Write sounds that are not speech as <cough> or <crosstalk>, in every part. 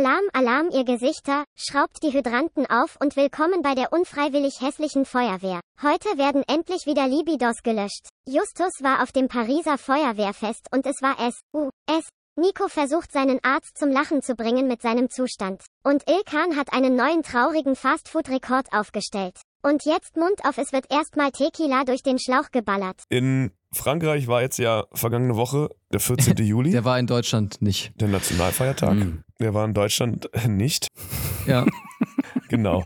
Alarm, Alarm, ihr Gesichter, schraubt die Hydranten auf und willkommen bei der unfreiwillig hässlichen Feuerwehr. Heute werden endlich wieder Libidos gelöscht. Justus war auf dem Pariser Feuerwehrfest und es war es, u, es. Nico versucht seinen Arzt zum Lachen zu bringen mit seinem Zustand. Und Ilkan hat einen neuen traurigen Fastfood-Rekord aufgestellt. Und jetzt Mund auf, es wird erstmal Tequila durch den Schlauch geballert. In Frankreich war jetzt ja vergangene Woche der 14. <laughs> Juli. Der war in Deutschland nicht. Der Nationalfeiertag. Mhm. Der war in Deutschland nicht. Ja. <laughs> genau.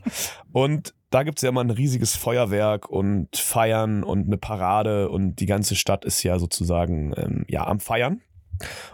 Und da gibt es ja immer ein riesiges Feuerwerk und Feiern und eine Parade und die ganze Stadt ist ja sozusagen ähm, ja, am Feiern.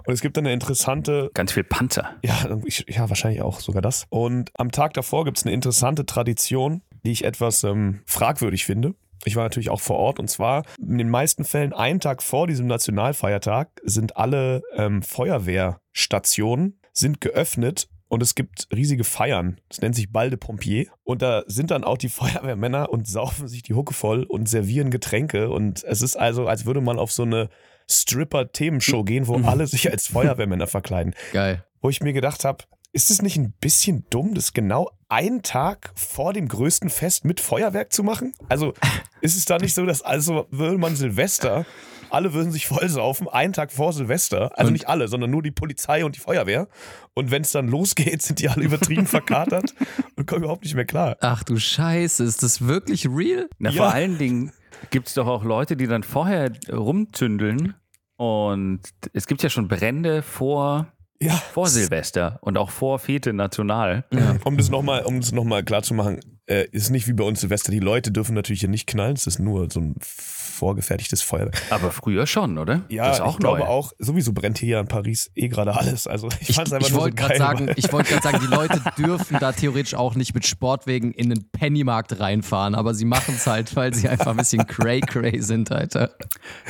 Und es gibt dann eine interessante. Ganz viel Panzer. Ja, ja, wahrscheinlich auch sogar das. Und am Tag davor gibt es eine interessante Tradition, die ich etwas ähm, fragwürdig finde. Ich war natürlich auch vor Ort und zwar in den meisten Fällen einen Tag vor diesem Nationalfeiertag sind alle ähm, Feuerwehrstationen sind geöffnet und es gibt riesige Feiern. Das nennt sich Balde Pompier. Und da sind dann auch die <laughs> Feuerwehrmänner und saufen sich die Hucke voll und servieren Getränke. Und es ist also, als würde man auf so eine Stripper-Themenshow gehen, wo mhm. alle sich als Feuerwehrmänner verkleiden. Geil. Wo ich mir gedacht habe, ist es nicht ein bisschen dumm, das genau einen Tag vor dem größten Fest mit Feuerwerk zu machen? Also <laughs> ist es da nicht so, dass also würde man Silvester, alle würden sich vollsaufen, einen Tag vor Silvester, also und? nicht alle, sondern nur die Polizei und die Feuerwehr. Und wenn es dann losgeht, sind die alle übertrieben verkatert <laughs> und kommen überhaupt nicht mehr klar. Ach du Scheiße, ist das wirklich real? Na, ja. vor allen Dingen gibt es doch auch Leute, die dann vorher rumzündeln und es gibt ja schon Brände vor ja. Vor Silvester und auch vor Fete National. Ja. Um das nochmal um noch klar zu machen, äh, ist nicht wie bei uns Silvester. Die Leute dürfen natürlich hier nicht knallen. Es ist nur so ein vorgefertigtes Feuerwerk. Aber früher schon, oder? Ja, das ist auch ich neu. glaube auch, sowieso brennt hier in Paris eh gerade alles. Also ich, ich fand es einfach ich so geil. Sagen, ich wollte gerade sagen, die Leute <laughs> dürfen da theoretisch auch nicht mit Sportwegen in den Pennymarkt reinfahren, aber sie machen es halt, weil sie einfach ein bisschen cray-cray sind, Alter.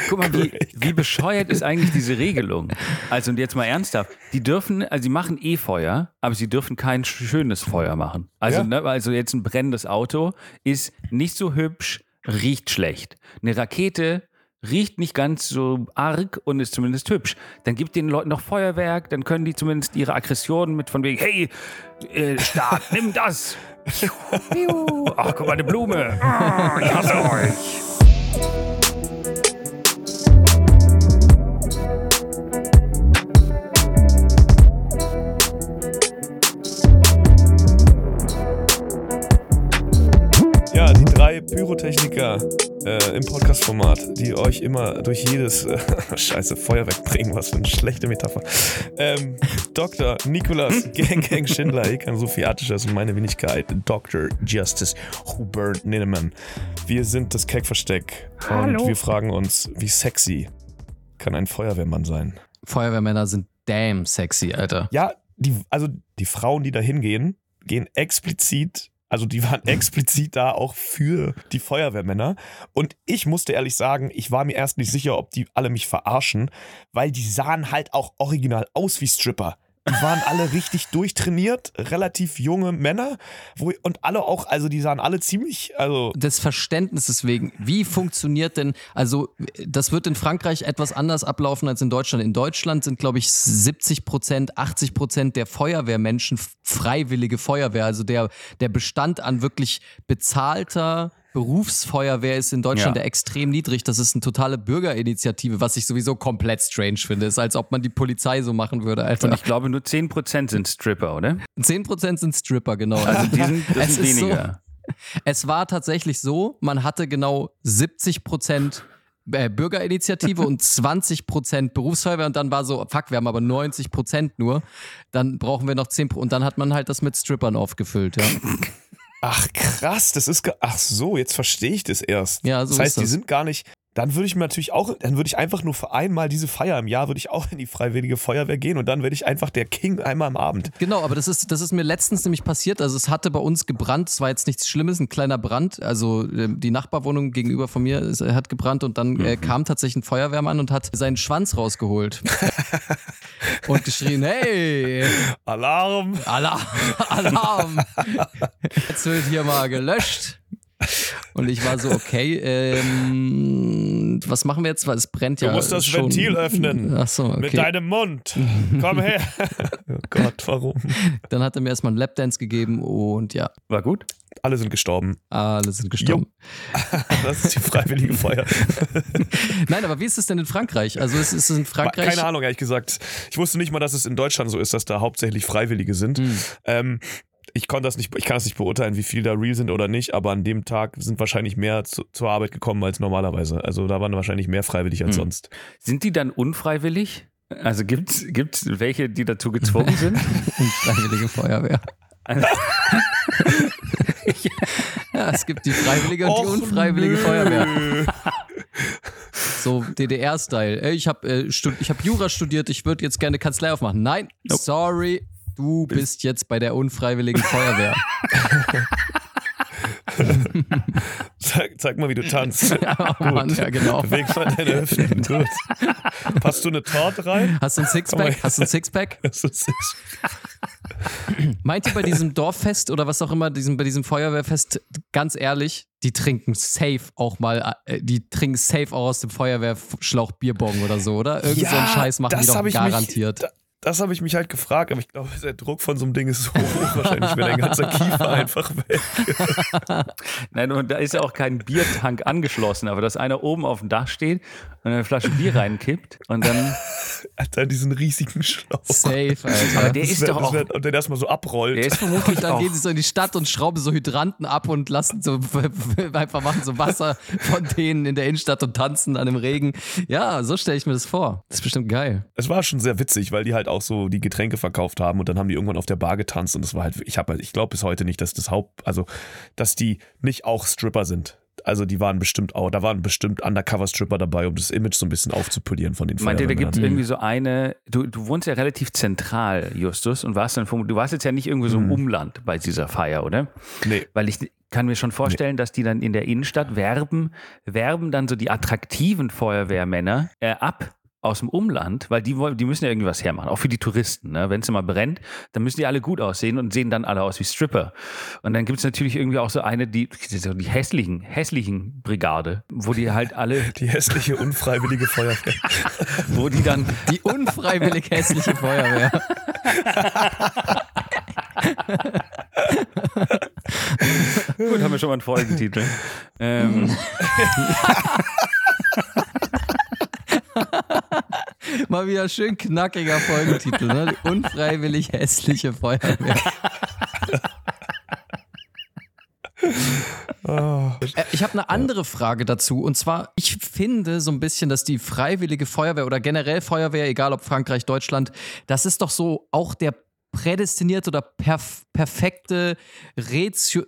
Guck mal, wie, wie bescheuert ist eigentlich diese Regelung? Also und jetzt mal ernsthaft, die dürfen, also sie machen eh Feuer, aber sie dürfen kein schönes Feuer machen. Also, ja. ne, also jetzt ein brennendes Auto ist nicht so hübsch, riecht schlecht. Eine Rakete riecht nicht ganz so arg und ist zumindest hübsch. Dann gibt den Leuten noch Feuerwerk, dann können die zumindest ihre Aggressionen mit von wegen, hey, äh, Staat, nimm das. <laughs> Ach, guck mal, eine Blume. Oh, ich hasse <laughs> euch. Pyrotechniker äh, im Podcast-Format, die euch immer durch jedes äh, <laughs> Scheiße Feuerwerk bringen. Was für eine schlechte Metapher. Ähm, Dr. Nikolas Gang <laughs> Gang Schindler, ich kann Sophie Attisches und meine Wenigkeit, Dr. Justice Hubert Ninnemann. Wir sind das Keckversteck und wir fragen uns, wie sexy kann ein Feuerwehrmann sein? Feuerwehrmänner sind damn sexy, Alter. Ja, die, also die Frauen, die da hingehen, gehen explizit also die waren <laughs> explizit da auch für die Feuerwehrmänner. Und ich musste ehrlich sagen, ich war mir erst nicht sicher, ob die alle mich verarschen, weil die sahen halt auch original aus wie Stripper. Die waren alle richtig durchtrainiert, relativ junge Männer wo, und alle auch, also die sahen alle ziemlich, also. Des Verständnisses wegen, wie funktioniert denn, also das wird in Frankreich etwas anders ablaufen als in Deutschland. In Deutschland sind, glaube ich, 70 Prozent, 80 Prozent der Feuerwehrmenschen freiwillige Feuerwehr, also der, der Bestand an wirklich bezahlter, Berufsfeuerwehr ist in Deutschland ja. extrem niedrig. Das ist eine totale Bürgerinitiative, was ich sowieso komplett strange finde. Ist, als ob man die Polizei so machen würde, Alter. Und ich glaube, nur 10% sind Stripper, oder? 10% sind Stripper, genau. Also die sind, das <laughs> sind weniger. So, <laughs> es war tatsächlich so, man hatte genau 70% äh, Bürgerinitiative und 20% Berufsfeuerwehr und dann war so, fuck, wir haben aber 90% nur. Dann brauchen wir noch 10% und dann hat man halt das mit Strippern aufgefüllt, ja. <laughs> Ach krass, das ist ach so, jetzt verstehe ich das erst. Ja, so das heißt, die sind gar nicht dann würde ich mir natürlich auch, dann würde ich einfach nur für einmal diese Feier im Jahr, würde ich auch in die Freiwillige Feuerwehr gehen und dann werde ich einfach der King einmal am Abend. Genau, aber das ist, das ist mir letztens nämlich passiert. Also es hatte bei uns gebrannt, es war jetzt nichts Schlimmes, ein kleiner Brand. Also ähm, die Nachbarwohnung gegenüber von mir hat gebrannt und dann äh, mhm. kam tatsächlich ein Feuerwehrmann und hat seinen Schwanz rausgeholt. <laughs> und geschrien, hey! Alarm! Alarm! Alarm! Jetzt wird hier mal gelöscht. Und ich war so, okay, ähm, was machen wir jetzt? Weil es brennt Du ja. musst das schon. Ventil öffnen. Ach so, okay. Mit deinem Mund. Komm her. <laughs> oh Gott, warum? Dann hat er mir erstmal einen Lapdance gegeben und ja, War gut? Alle sind gestorben. alle sind gestorben. <laughs> Das ist die freiwillige Feuer. <laughs> Nein, aber wie ist es denn in Frankreich? Also es ist in Frankreich. Keine Ahnung, ehrlich gesagt. Ich wusste nicht mal, dass es in Deutschland so ist, dass da hauptsächlich Freiwillige sind. Hm. Ähm, ich konnte das nicht, ich kann das nicht beurteilen, wie viel da real sind oder nicht, aber an dem Tag sind wahrscheinlich mehr zu, zur Arbeit gekommen als normalerweise. Also da waren wahrscheinlich mehr freiwillig als Hm. sonst. Sind die dann unfreiwillig? Also gibt es welche, die dazu gezwungen sind? <laughs> Freiwillige Feuerwehr. Also- <laughs> Ja, es gibt die freiwillige und die Och, unfreiwillige nö. Feuerwehr. <laughs> So DDR-Style. Ich habe äh, ich hab Jura studiert, ich würde jetzt gerne Kanzlei aufmachen. Nein, Nope. sorry, du bist jetzt bei der unfreiwilligen Feuerwehr. <laughs> Zeig, zeig mal, wie du tanzt. <laughs> oh Mann, ja genau. Beweg mal deine Hüften. <laughs> Gut. Passt du eine Torte rein? Hast du ein Sixpack? Hast du ein Sixpack? Das ist Meint ihr bei diesem Dorffest oder was auch immer, diesem, bei diesem Feuerwehrfest, ganz ehrlich, die trinken safe auch mal, äh, die trinken safe auch aus dem Feuerwehrschlauch Bierbong oder so, oder? Irgend so einen Scheiß machen die doch garantiert. Mich, da, das habe ich mich halt gefragt, aber ich glaube, der Druck von so einem Ding ist so hoch. Wahrscheinlich wäre dein ganzer Kiefer <laughs> einfach weg. <laughs> Nein, und da ist ja auch kein Biertank angeschlossen, aber dass einer oben auf dem Dach steht und eine Flasche Bier reinkippt und dann. <laughs> Alter, diesen riesigen Schlauch. Safe, Alter. Aber der Das ist wär, doch auch. wär, und der erstmal so abrollt. Der ist vermutlich Und dann auch. gehen sie so in die Stadt und schrauben so Hydranten ab und lassen so einfach machen so Wasser von denen in der Innenstadt und tanzen an dem Regen. Ja, so stelle ich mir das vor. Das ist bestimmt geil. Es war schon sehr witzig, weil die halt auch so die Getränke verkauft haben und dann haben die irgendwann auf der Bar getanzt und das war halt, ich habe, ich glaube bis heute nicht, dass das Haupt, also dass die nicht auch Stripper sind. Also die waren bestimmt auch, da waren bestimmt Undercover-Stripper dabei, um das Image so ein bisschen aufzupolieren von den Meint ihr, da gibt es irgendwie so eine, du, du wohnst ja relativ zentral, Justus, und warst dann, du warst jetzt ja nicht irgendwo so im Mhm. Umland bei dieser Feier, oder? Nee, Weil ich kann mir schon vorstellen, dass die dann in der Innenstadt werben, werben dann so die attraktiven Feuerwehrmänner äh, ab aus dem Umland, weil die, wollen- die müssen ja irgendwie was hermachen, auch für die Touristen. Ne? Wenn es mal brennt, dann müssen die alle gut aussehen und sehen dann alle aus wie Stripper. Und dann gibt es natürlich irgendwie auch so eine, die, die hässlichen, hässlichen Brigade, wo die halt alle, <laughs> die hässliche, unfreiwillige Feuerwehr. <laughs> wo die dann Die unfreiwillig hässliche Feuerwehr. Gut, haben wir schon mal einen Folgentitel. ähm, <laughs> Mal wieder schön knackiger Folgentitel, ne? Die unfreiwillig hässliche Feuerwehr. <laughs> Oh. Äh, Ich habe eine andere Frage dazu. Und zwar, ich finde so ein bisschen, dass die freiwillige Feuerwehr oder generell Feuerwehr, egal ob Frankreich, Deutschland, das ist doch so auch der prädestinierte oder perf perfekte Rezio-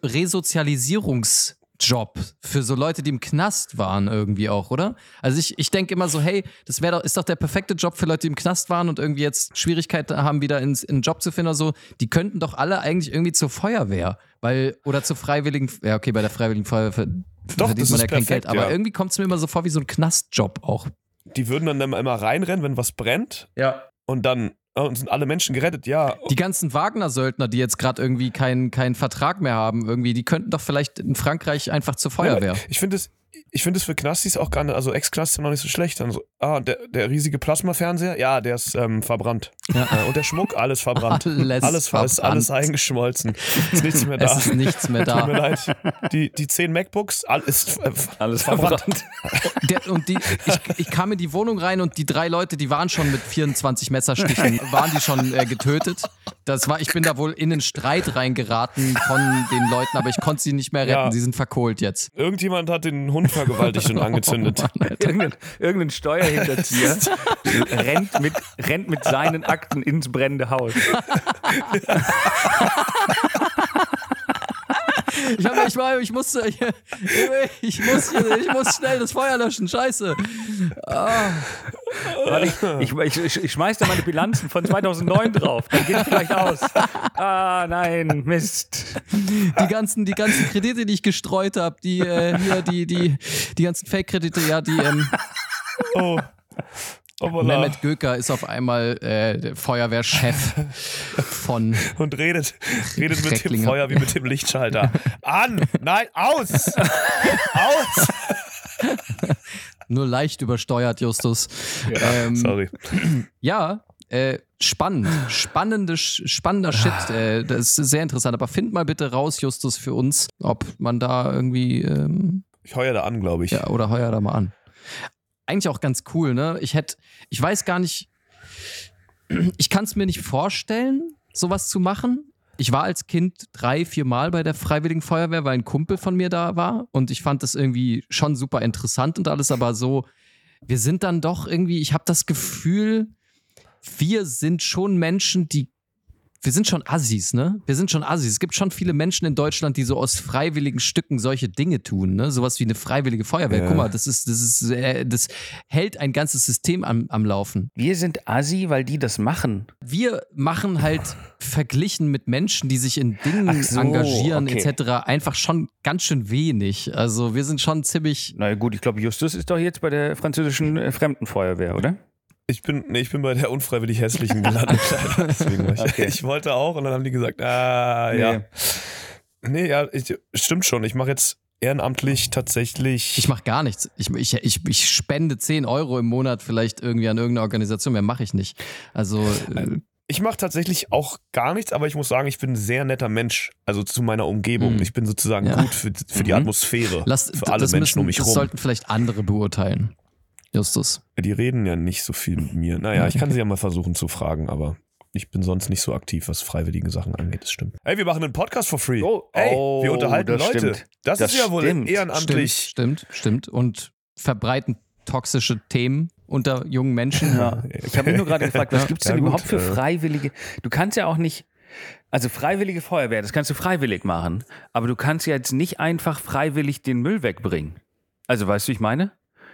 Resozialisierungsjob für so Leute, die im Knast waren irgendwie auch, oder? Also ich, ich denke immer so, hey, das wäre doch, ist doch der perfekte Job für Leute, die im Knast waren und irgendwie jetzt Schwierigkeiten haben, wieder ins, in einen Job zu finden oder so. Die könnten doch alle eigentlich irgendwie zur Feuerwehr, weil, oder zur freiwilligen, ja okay, bei der freiwilligen Feuerwehr Doch, verdient man ja kein perfekt, Geld, aber ja. irgendwie kommt es mir immer so vor wie so ein Knastjob auch. Die würden dann immer reinrennen, wenn was brennt Ja. und dann und sind alle Menschen gerettet. Ja, Die ganzen Wagner-Söldner, die jetzt gerade irgendwie keinen keinen Vertrag mehr haben, irgendwie, die könnten doch vielleicht in Frankreich einfach zur Feuerwehr. Ich finde es, ich finde es für Knastis auch gar nicht, also Ex-Knastis noch nicht so schlecht. Dann so, ah, der, der riesige Plasmafernseher, ja, der ist ähm, verbrannt. Ja. Äh, und der Schmuck, alles verbrannt. Alles alles, ver- ist alles verbrannt. eingeschmolzen. Ist nichts mehr <laughs> da. Es ist nichts mehr Tut mir da. leid. Die, die zehn MacBooks, alles, äh, alles verbrannt. verbrannt. Der, und die, ich, ich kam in die Wohnung rein und die drei Leute, die waren schon mit 24 Messerstichen, waren die schon äh, getötet. Das war, ich bin da wohl in den Streit reingeraten von den Leuten, aber ich konnte sie nicht mehr retten. Ja. Sie sind verkohlt jetzt. Irgendjemand hat den Hund vergewaltigt und angezündet. <laughs> Oh Mann. Irgendein, irgendein Steuerhinterzieher <laughs> rennt mit, rennt mit seinen Akten ins brennende Haus. Ich, hab, ich, war, ich musste, ich, ich, muss, ich muss schnell das Feuer löschen. Scheiße. Warte, ich, ich, ich, schmeiß da meine Bilanzen von 2009 drauf. Dann geht vielleicht aus. Ah, nein, Mist. Die ganzen, die ganzen Kredite, die ich gestreut habe, die äh, hier, die, die, die ganzen Fake-Kredite, ja, die, ähm, Oh. Hoppala. Mehmet Göker ist auf einmal äh, Feuerwehrchef von. Und redet, redet mit dem. Feuer wie mit dem Lichtschalter. An! Nein, aus! aus! Nur leicht übersteuert, Justus. ähm, Sorry. <clears throat> Ja, äh, spannend. Spannende, spannender Shit. Äh, das ist sehr interessant. Aber find mal bitte raus, Justus, für uns, ob man da irgendwie. Ähm, Ich heuer da an, glaube ich. ja, oder heuer da mal an. Eigentlich auch ganz cool, ne? Ich hätte, ich weiß gar nicht, <clears throat> ich kann es mir nicht vorstellen, sowas zu machen. Ich war als Kind drei, vier Mal bei der Freiwilligen Feuerwehr, weil ein Kumpel von mir da war. Und ich fand das irgendwie schon super interessant und alles, aber so, wir sind dann doch irgendwie, ich habe das Gefühl, wir sind schon Menschen, die wir sind schon Assis, ne? Wir sind schon Assis. Es gibt schon viele Menschen in Deutschland, die so aus freiwilligen Stücken solche Dinge tun, ne? Sowas wie eine freiwillige Feuerwehr. Ja. Guck mal, das ist, das ist, äh, das hält ein ganzes System am, am Laufen. Wir sind Assi, weil die das machen. Wir machen halt verglichen mit Menschen, die sich in Dingen so, engagieren, okay. etc., einfach schon ganz schön wenig. Also wir sind schon ziemlich. Na gut, ich glaube, Justus ist doch jetzt bei der französischen äh, Fremdenfeuerwehr, oder? Ich bin, nee, ich bin bei der unfreiwillig hässlichen gelandet. <laughs> Okay. ich wollte auch und dann haben die gesagt, ah, ja. Nee, ja, ich, stimmt schon. Ich mache jetzt ehrenamtlich tatsächlich. Ich mache gar nichts. Ich, ich, ich, ich spende 10 Euro im Monat vielleicht irgendwie an irgendeine Organisation. Mehr mache ich nicht. Also äh, Ich mache tatsächlich auch gar nichts, aber ich muss sagen, ich bin ein sehr netter Mensch. Also zu meiner Umgebung. Mhm. Ich bin sozusagen Ja. gut für, für die Mhm. Atmosphäre. lass, für alle das Menschen müssen, um mich das rum. sollten vielleicht andere beurteilen. Justus. Die reden ja nicht so viel mit mir. Naja, ich kann <laughs> sie ja mal versuchen zu fragen, aber ich bin sonst nicht so aktiv, was freiwillige Sachen angeht. Das stimmt. Hey, wir machen einen Podcast for free. Oh, hey, oh, wir unterhalten das Leute. stimmt. Das, Das ist ja wohl stimmt. ehrenamtlich. Stimmt, stimmt, stimmt. Und verbreiten toxische Themen unter jungen Menschen. Ja. Ich habe mich nur gerade gefragt, was <laughs> Ja. gibt es Ja, denn gut, überhaupt für äh. Freiwillige? Du kannst ja auch nicht, also Freiwillige Feuerwehr, das kannst du freiwillig machen, aber du kannst ja jetzt nicht einfach freiwillig den Müll wegbringen. Also weißt du, wie ich meine?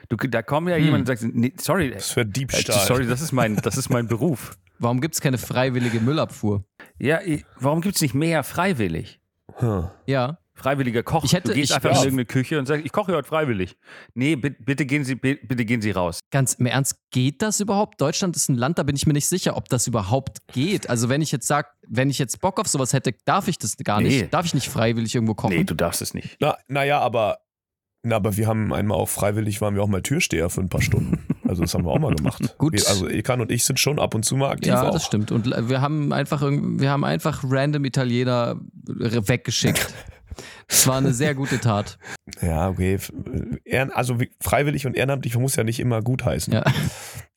Du, da kommt ja Hm. jemand und sagt, nee, sorry, Das wäre äh, Diebstahl. sorry, das ist mein, das ist mein Beruf. <laughs> Warum gibt es keine freiwillige Müllabfuhr? Ja, warum gibt es nicht mehr freiwillig? Hm. Ja. Freiwilliger Koch. Ich hätte- du gehst ich- einfach in irgendeine Küche und sagst, ich koche heute freiwillig. Nee, bitte, bitte, gehen Sie, bi- bitte gehen Sie raus. Ganz im Ernst, geht das überhaupt? Deutschland ist ein Land, da bin ich mir nicht sicher, ob das überhaupt geht. Also wenn ich jetzt sage, wenn ich jetzt Bock auf sowas hätte, darf ich das gar Nee. nicht. Darf ich nicht freiwillig irgendwo kochen? Nee, du darfst es nicht. Na, naja, aber, na, aber wir haben einmal auch freiwillig, waren wir auch mal Türsteher für ein paar Stunden. Also das haben wir auch mal gemacht. <laughs> Gut. Also Ekan und ich sind schon ab und zu mal aktiv ja, auch. das stimmt. Und wir haben einfach, wir haben einfach random Italiener weggeschickt. <laughs> Das war eine sehr gute Tat. Ja, okay. Also freiwillig und ehrenamtlich muss ja nicht immer gut heißen. Ja.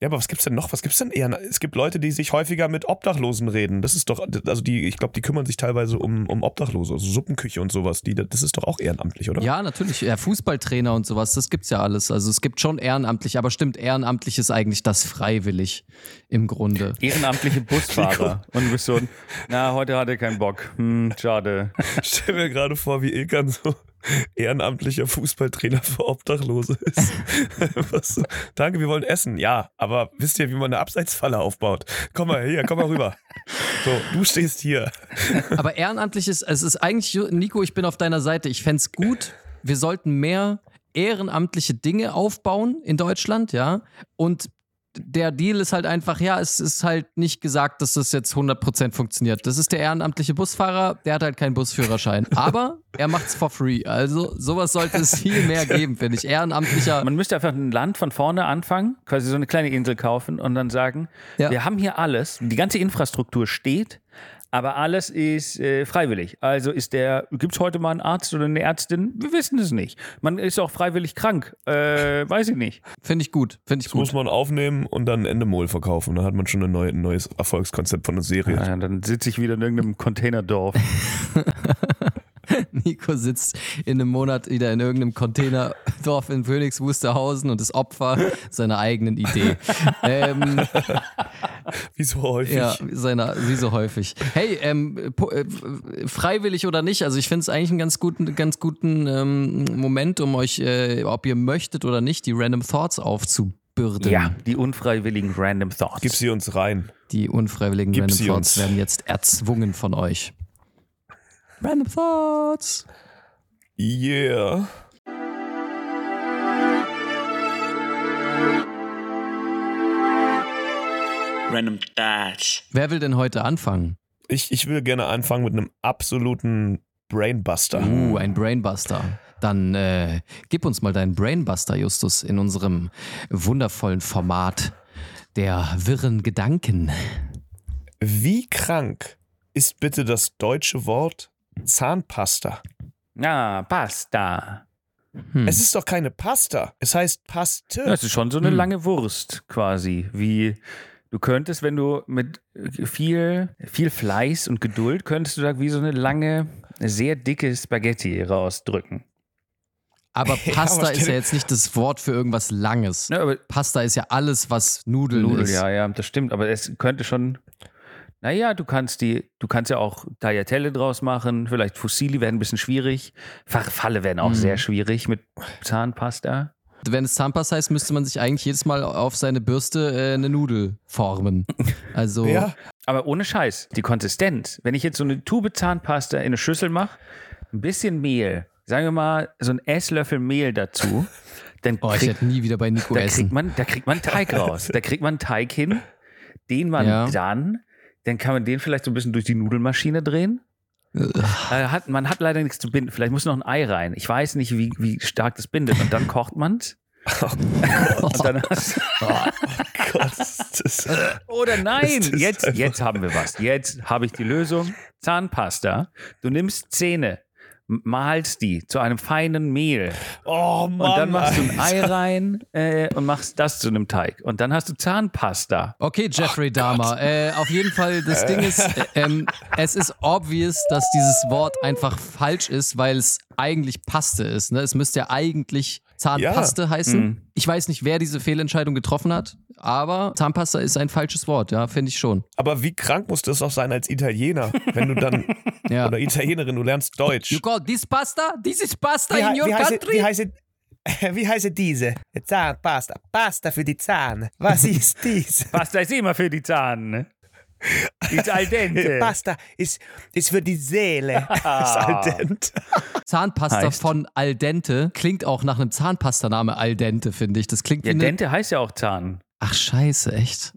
Ja, aber was gibt's denn noch? Was gibt's denn eher? Es gibt Leute, die sich häufiger mit Obdachlosen reden. Das ist doch, also die, ich glaube, die kümmern sich teilweise um, um Obdachlose, also Suppenküche und sowas. Die, das ist doch auch ehrenamtlich, oder? Ja, natürlich. Ja, Fußballtrainer und sowas, das gibt's ja alles. Also es gibt schon ehrenamtlich, aber stimmt, ehrenamtlich ist eigentlich das freiwillig im Grunde. Ehrenamtliche <laughs> Busfahrer. und du bist so, na, heute hat er keinen Bock. Hm, schade. <laughs> Stell mir gerade vor, wie Ilkan so <laughs> ehrenamtlicher Fußballtrainer für Obdachlose ist. <laughs> So, Danke, wir wollen essen. Ja, aber wisst ihr, wie man eine Abseitsfalle aufbaut? Komm mal hier, komm mal rüber. So, du stehst hier. <laughs> Aber ehrenamtlich ist, es ist eigentlich, Nico, ich bin auf deiner Seite. Ich fänd's gut, wir sollten mehr ehrenamtliche Dinge aufbauen in Deutschland, ja. Und der Deal ist halt einfach, ja, es ist halt nicht gesagt, dass das jetzt 100% funktioniert. Das ist der ehrenamtliche Busfahrer, der hat halt keinen Busführerschein. <laughs> Aber er macht's for free. Also sowas sollte es viel mehr geben, finde ich. Ehrenamtlicher. Man müsste einfach ein Land von vorne anfangen, quasi so eine kleine Insel kaufen und dann sagen, Ja. wir haben hier alles, die ganze Infrastruktur steht, aber alles ist äh, freiwillig. Also ist der, gibt es heute mal einen Arzt oder eine Ärztin? Wir wissen es nicht. Man ist auch freiwillig krank. Äh, weiß ich nicht. Finde ich gut. Finde ich Das muss gut. man aufnehmen und dann Endemol verkaufen. Dann hat man schon ein neues Erfolgskonzept von einer Serie. Ja, dann sitze ich wieder in irgendeinem Containerdorf. <laughs> Nico sitzt in einem Monat wieder in irgendeinem Containerdorf in Phoenix Wusterhausen und ist Opfer seiner eigenen Idee. <laughs> ähm, Wie so häufig. ja, seiner, wie so häufig. Hey, ähm, äh, freiwillig oder nicht, also ich finde es eigentlich einen ganz guten, ganz guten ähm, Moment, um euch, äh, ob ihr möchtet oder nicht, die Random Thoughts aufzubürden. Ja, die unfreiwilligen Random Thoughts. Gib sie uns rein. Die unfreiwilligen Gib Random Thoughts uns. werden jetzt erzwungen von euch. Random Thoughts. Yeah. Random Thoughts. Wer will denn heute anfangen? Ich, ich will gerne anfangen mit einem absoluten Brainbuster. Uh, ein Brainbuster. Dann äh, gib uns mal deinen Brainbuster, Justus, in unserem wundervollen Format der wirren Gedanken. Wie krank ist bitte das deutsche Wort Zahnpasta? Ja, Pasta. Hm. Es ist doch keine Pasta. Es heißt Paste. Das ist schon so eine Hm. lange Wurst quasi. Wie du könntest, wenn du mit viel, viel Fleiß und Geduld, könntest du da wie so eine lange, sehr dicke Spaghetti rausdrücken. Aber <laughs> Ja, Pasta aber ist ja jetzt nicht das Wort für irgendwas Langes. Aber Pasta ist ja alles, was Nudeln Nudel, ist. ja, ja, das stimmt. Aber es könnte schon. Naja, du kannst die, du kannst ja auch Tagliatelle draus machen. Vielleicht Fusilli werden ein bisschen schwierig. Farfalle werden auch Mhm. sehr schwierig mit Zahnpasta. Wenn es Zahnpasta heißt, müsste man sich eigentlich jedes Mal auf seine Bürste äh, eine Nudel formen. <laughs> Also Ja, Aber ohne Scheiß, die Konsistenz. Wenn ich jetzt so eine Tube Zahnpasta in eine Schüssel mache, ein bisschen Mehl, sagen wir mal so ein Esslöffel Mehl dazu, <laughs> dann oh, ich werde nie wieder bei Nico da, essen. kriegt man, da kriegt man Teig <laughs> raus. Da kriegt man Teig hin, den man Ja. dann, dann kann man den vielleicht so ein bisschen durch die Nudelmaschine drehen. Äh, hat, man hat leider nichts zu binden. Vielleicht muss noch ein Ei rein. Ich weiß nicht, wie, wie stark das bindet. Und dann kocht man es. <laughs> Und dann hast, Gott, das, <laughs> Oder nein, jetzt, jetzt haben wir was. Jetzt habe ich die Lösung. Zahnpasta. Du nimmst Zähne, mahlst die zu einem feinen Mehl oh Mann. und dann machst du ein. Ei rein äh, und machst das zu einem Teig. Und dann hast du Zahnpasta. Okay, Jeffrey Dahmer. Äh, auf jeden Fall, das Ding ist, äh, ähm, es ist obvious, dass dieses Wort einfach falsch ist, weil es eigentlich Paste ist. Ne? Es müsste ja eigentlich Zahnpaste heißen. Mhm. Ich weiß nicht, wer diese Fehlentscheidung getroffen hat, aber Zahnpasta ist ein falsches Wort, ja, finde ich schon. Aber wie krank muss das auch sein als Italiener, wenn du dann, <laughs> Ja. oder Italienerin, du lernst Deutsch. You call this pasta? This is pasta Wie, in your wie, heißt, country? wie, heißt, <laughs> wie heißt diese? Zahnpasta. Pasta für die Zahn. Was <laughs> ist dies? Pasta ist immer für die Zahn. Ist al dente. Pasta <laughs> ist, ist für die Seele. ist al dente. Zahnpasta Heißt? von Al dente klingt auch nach einem Zahnpastaname Al dente, finde ich. Das klingt wie Ja, eine Dente heißt ja auch Zahn. Ach, scheiße, echt?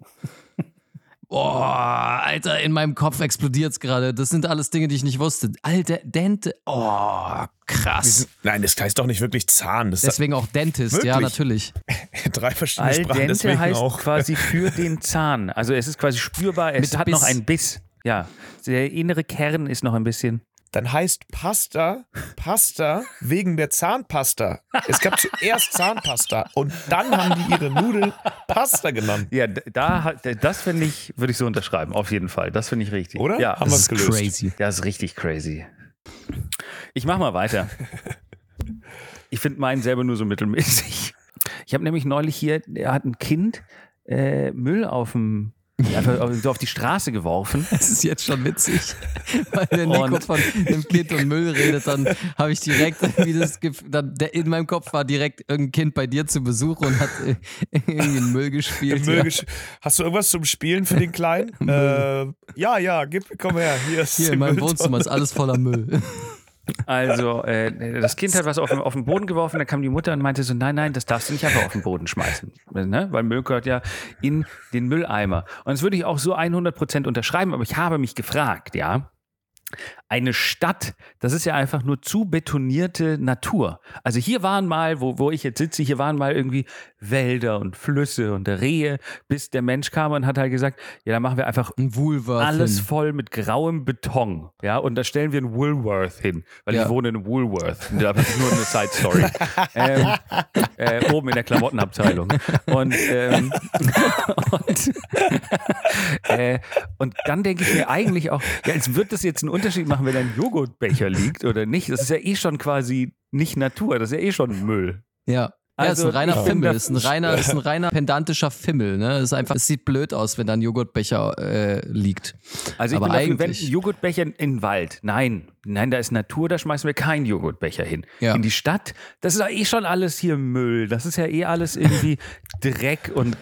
Boah, Alter, in meinem Kopf explodiert's gerade. Das sind alles Dinge, die ich nicht wusste. Alte Dente. Oh, krass. Nein, das heißt doch nicht wirklich Zahn. Deswegen auch Dentist, ja, Wirklich? natürlich. <laughs> drei verschiedene Al Sprachen, dente deswegen heißt auch. quasi <laughs> für den Zahn. Also es ist quasi spürbar, es Mit hat noch Biss. einen Biss. Ja, der innere Kern ist noch ein bisschen. Dann heißt Pasta Pasta wegen der Zahnpasta. Es gab zuerst Zahnpasta und dann haben die ihre Nudeln Pasta genannt. Ja, da hat- das finde ich, würde ich so unterschreiben, auf jeden Fall. Das finde ich richtig. Oder? Ja, Das ist gelöst. crazy. das ist richtig crazy. Ich mach mal weiter. Ich finde meinen selber nur so mittelmäßig. Ich habe nämlich neulich hier, er hat ein Kind äh, Müll auf dem einfach auf, so auf die Straße geworfen. <laughs> Es ist jetzt schon witzig. <laughs> Weil Nico Und- von dem Kind und Müll redet, dann habe ich direkt wie das Gef- dann der, in meinem Kopf war direkt irgendein Kind bei dir zu Besuch und hat <laughs> irgendwie Müll gespielt. Müll ja. gesch- Hast du irgendwas zum Spielen für den Kleinen? äh, ja, ja, gib, komm her. Hier ist Hier in meinem. Wohnzimmer ist alles voller Müll. Also, äh, das Kind hat was auf, den- auf den Boden geworfen, dann kam die Mutter und meinte so, nein, nein, das darfst du nicht einfach auf den Boden schmeißen. Ne? Weil Müll gehört ja in den Mülleimer. Und das würde ich auch so 100% unterschreiben, aber ich habe mich gefragt, ja, eine Stadt, das ist ja einfach nur zu betonierte Natur. Also hier waren mal, wo, wo ich jetzt sitze, hier waren mal irgendwie Wälder und Flüsse und Rehe, bis der Mensch kam und hat halt gesagt, ja, dann machen wir einfach Ein Woolworth. alles hin. voll mit grauem Beton. Ja, und da stellen wir einen Woolworth hin, weil Ja. ich wohne in Woolworth. Das ist nur eine Side Story. <laughs> ähm, äh, oben in der Klamottenabteilung. Und, ähm, <laughs> und, äh, und dann denke ich mir eigentlich auch, ja, es wird das jetzt einen Unterschied machen, wenn ein Joghurtbecher liegt oder nicht. Das ist ja eh schon quasi nicht Natur, das ist ja eh schon Müll. Ja. Ja, Also, ist ein reiner ich finde, Fimmel, ist ein reiner, <laughs> ist ein reiner pedantischer Fimmel, ne? Ist einfach, es sieht blöd aus, wenn da ein Joghurtbecher äh, liegt. Also ich Aber bin dafür, wenn Joghurtbecher in den Wald. Nein, nein, da ist Natur, da schmeißen wir keinen Joghurtbecher hin. Ja. In die Stadt, das ist ja eh schon alles hier Müll. Das ist ja eh alles irgendwie <laughs> Dreck und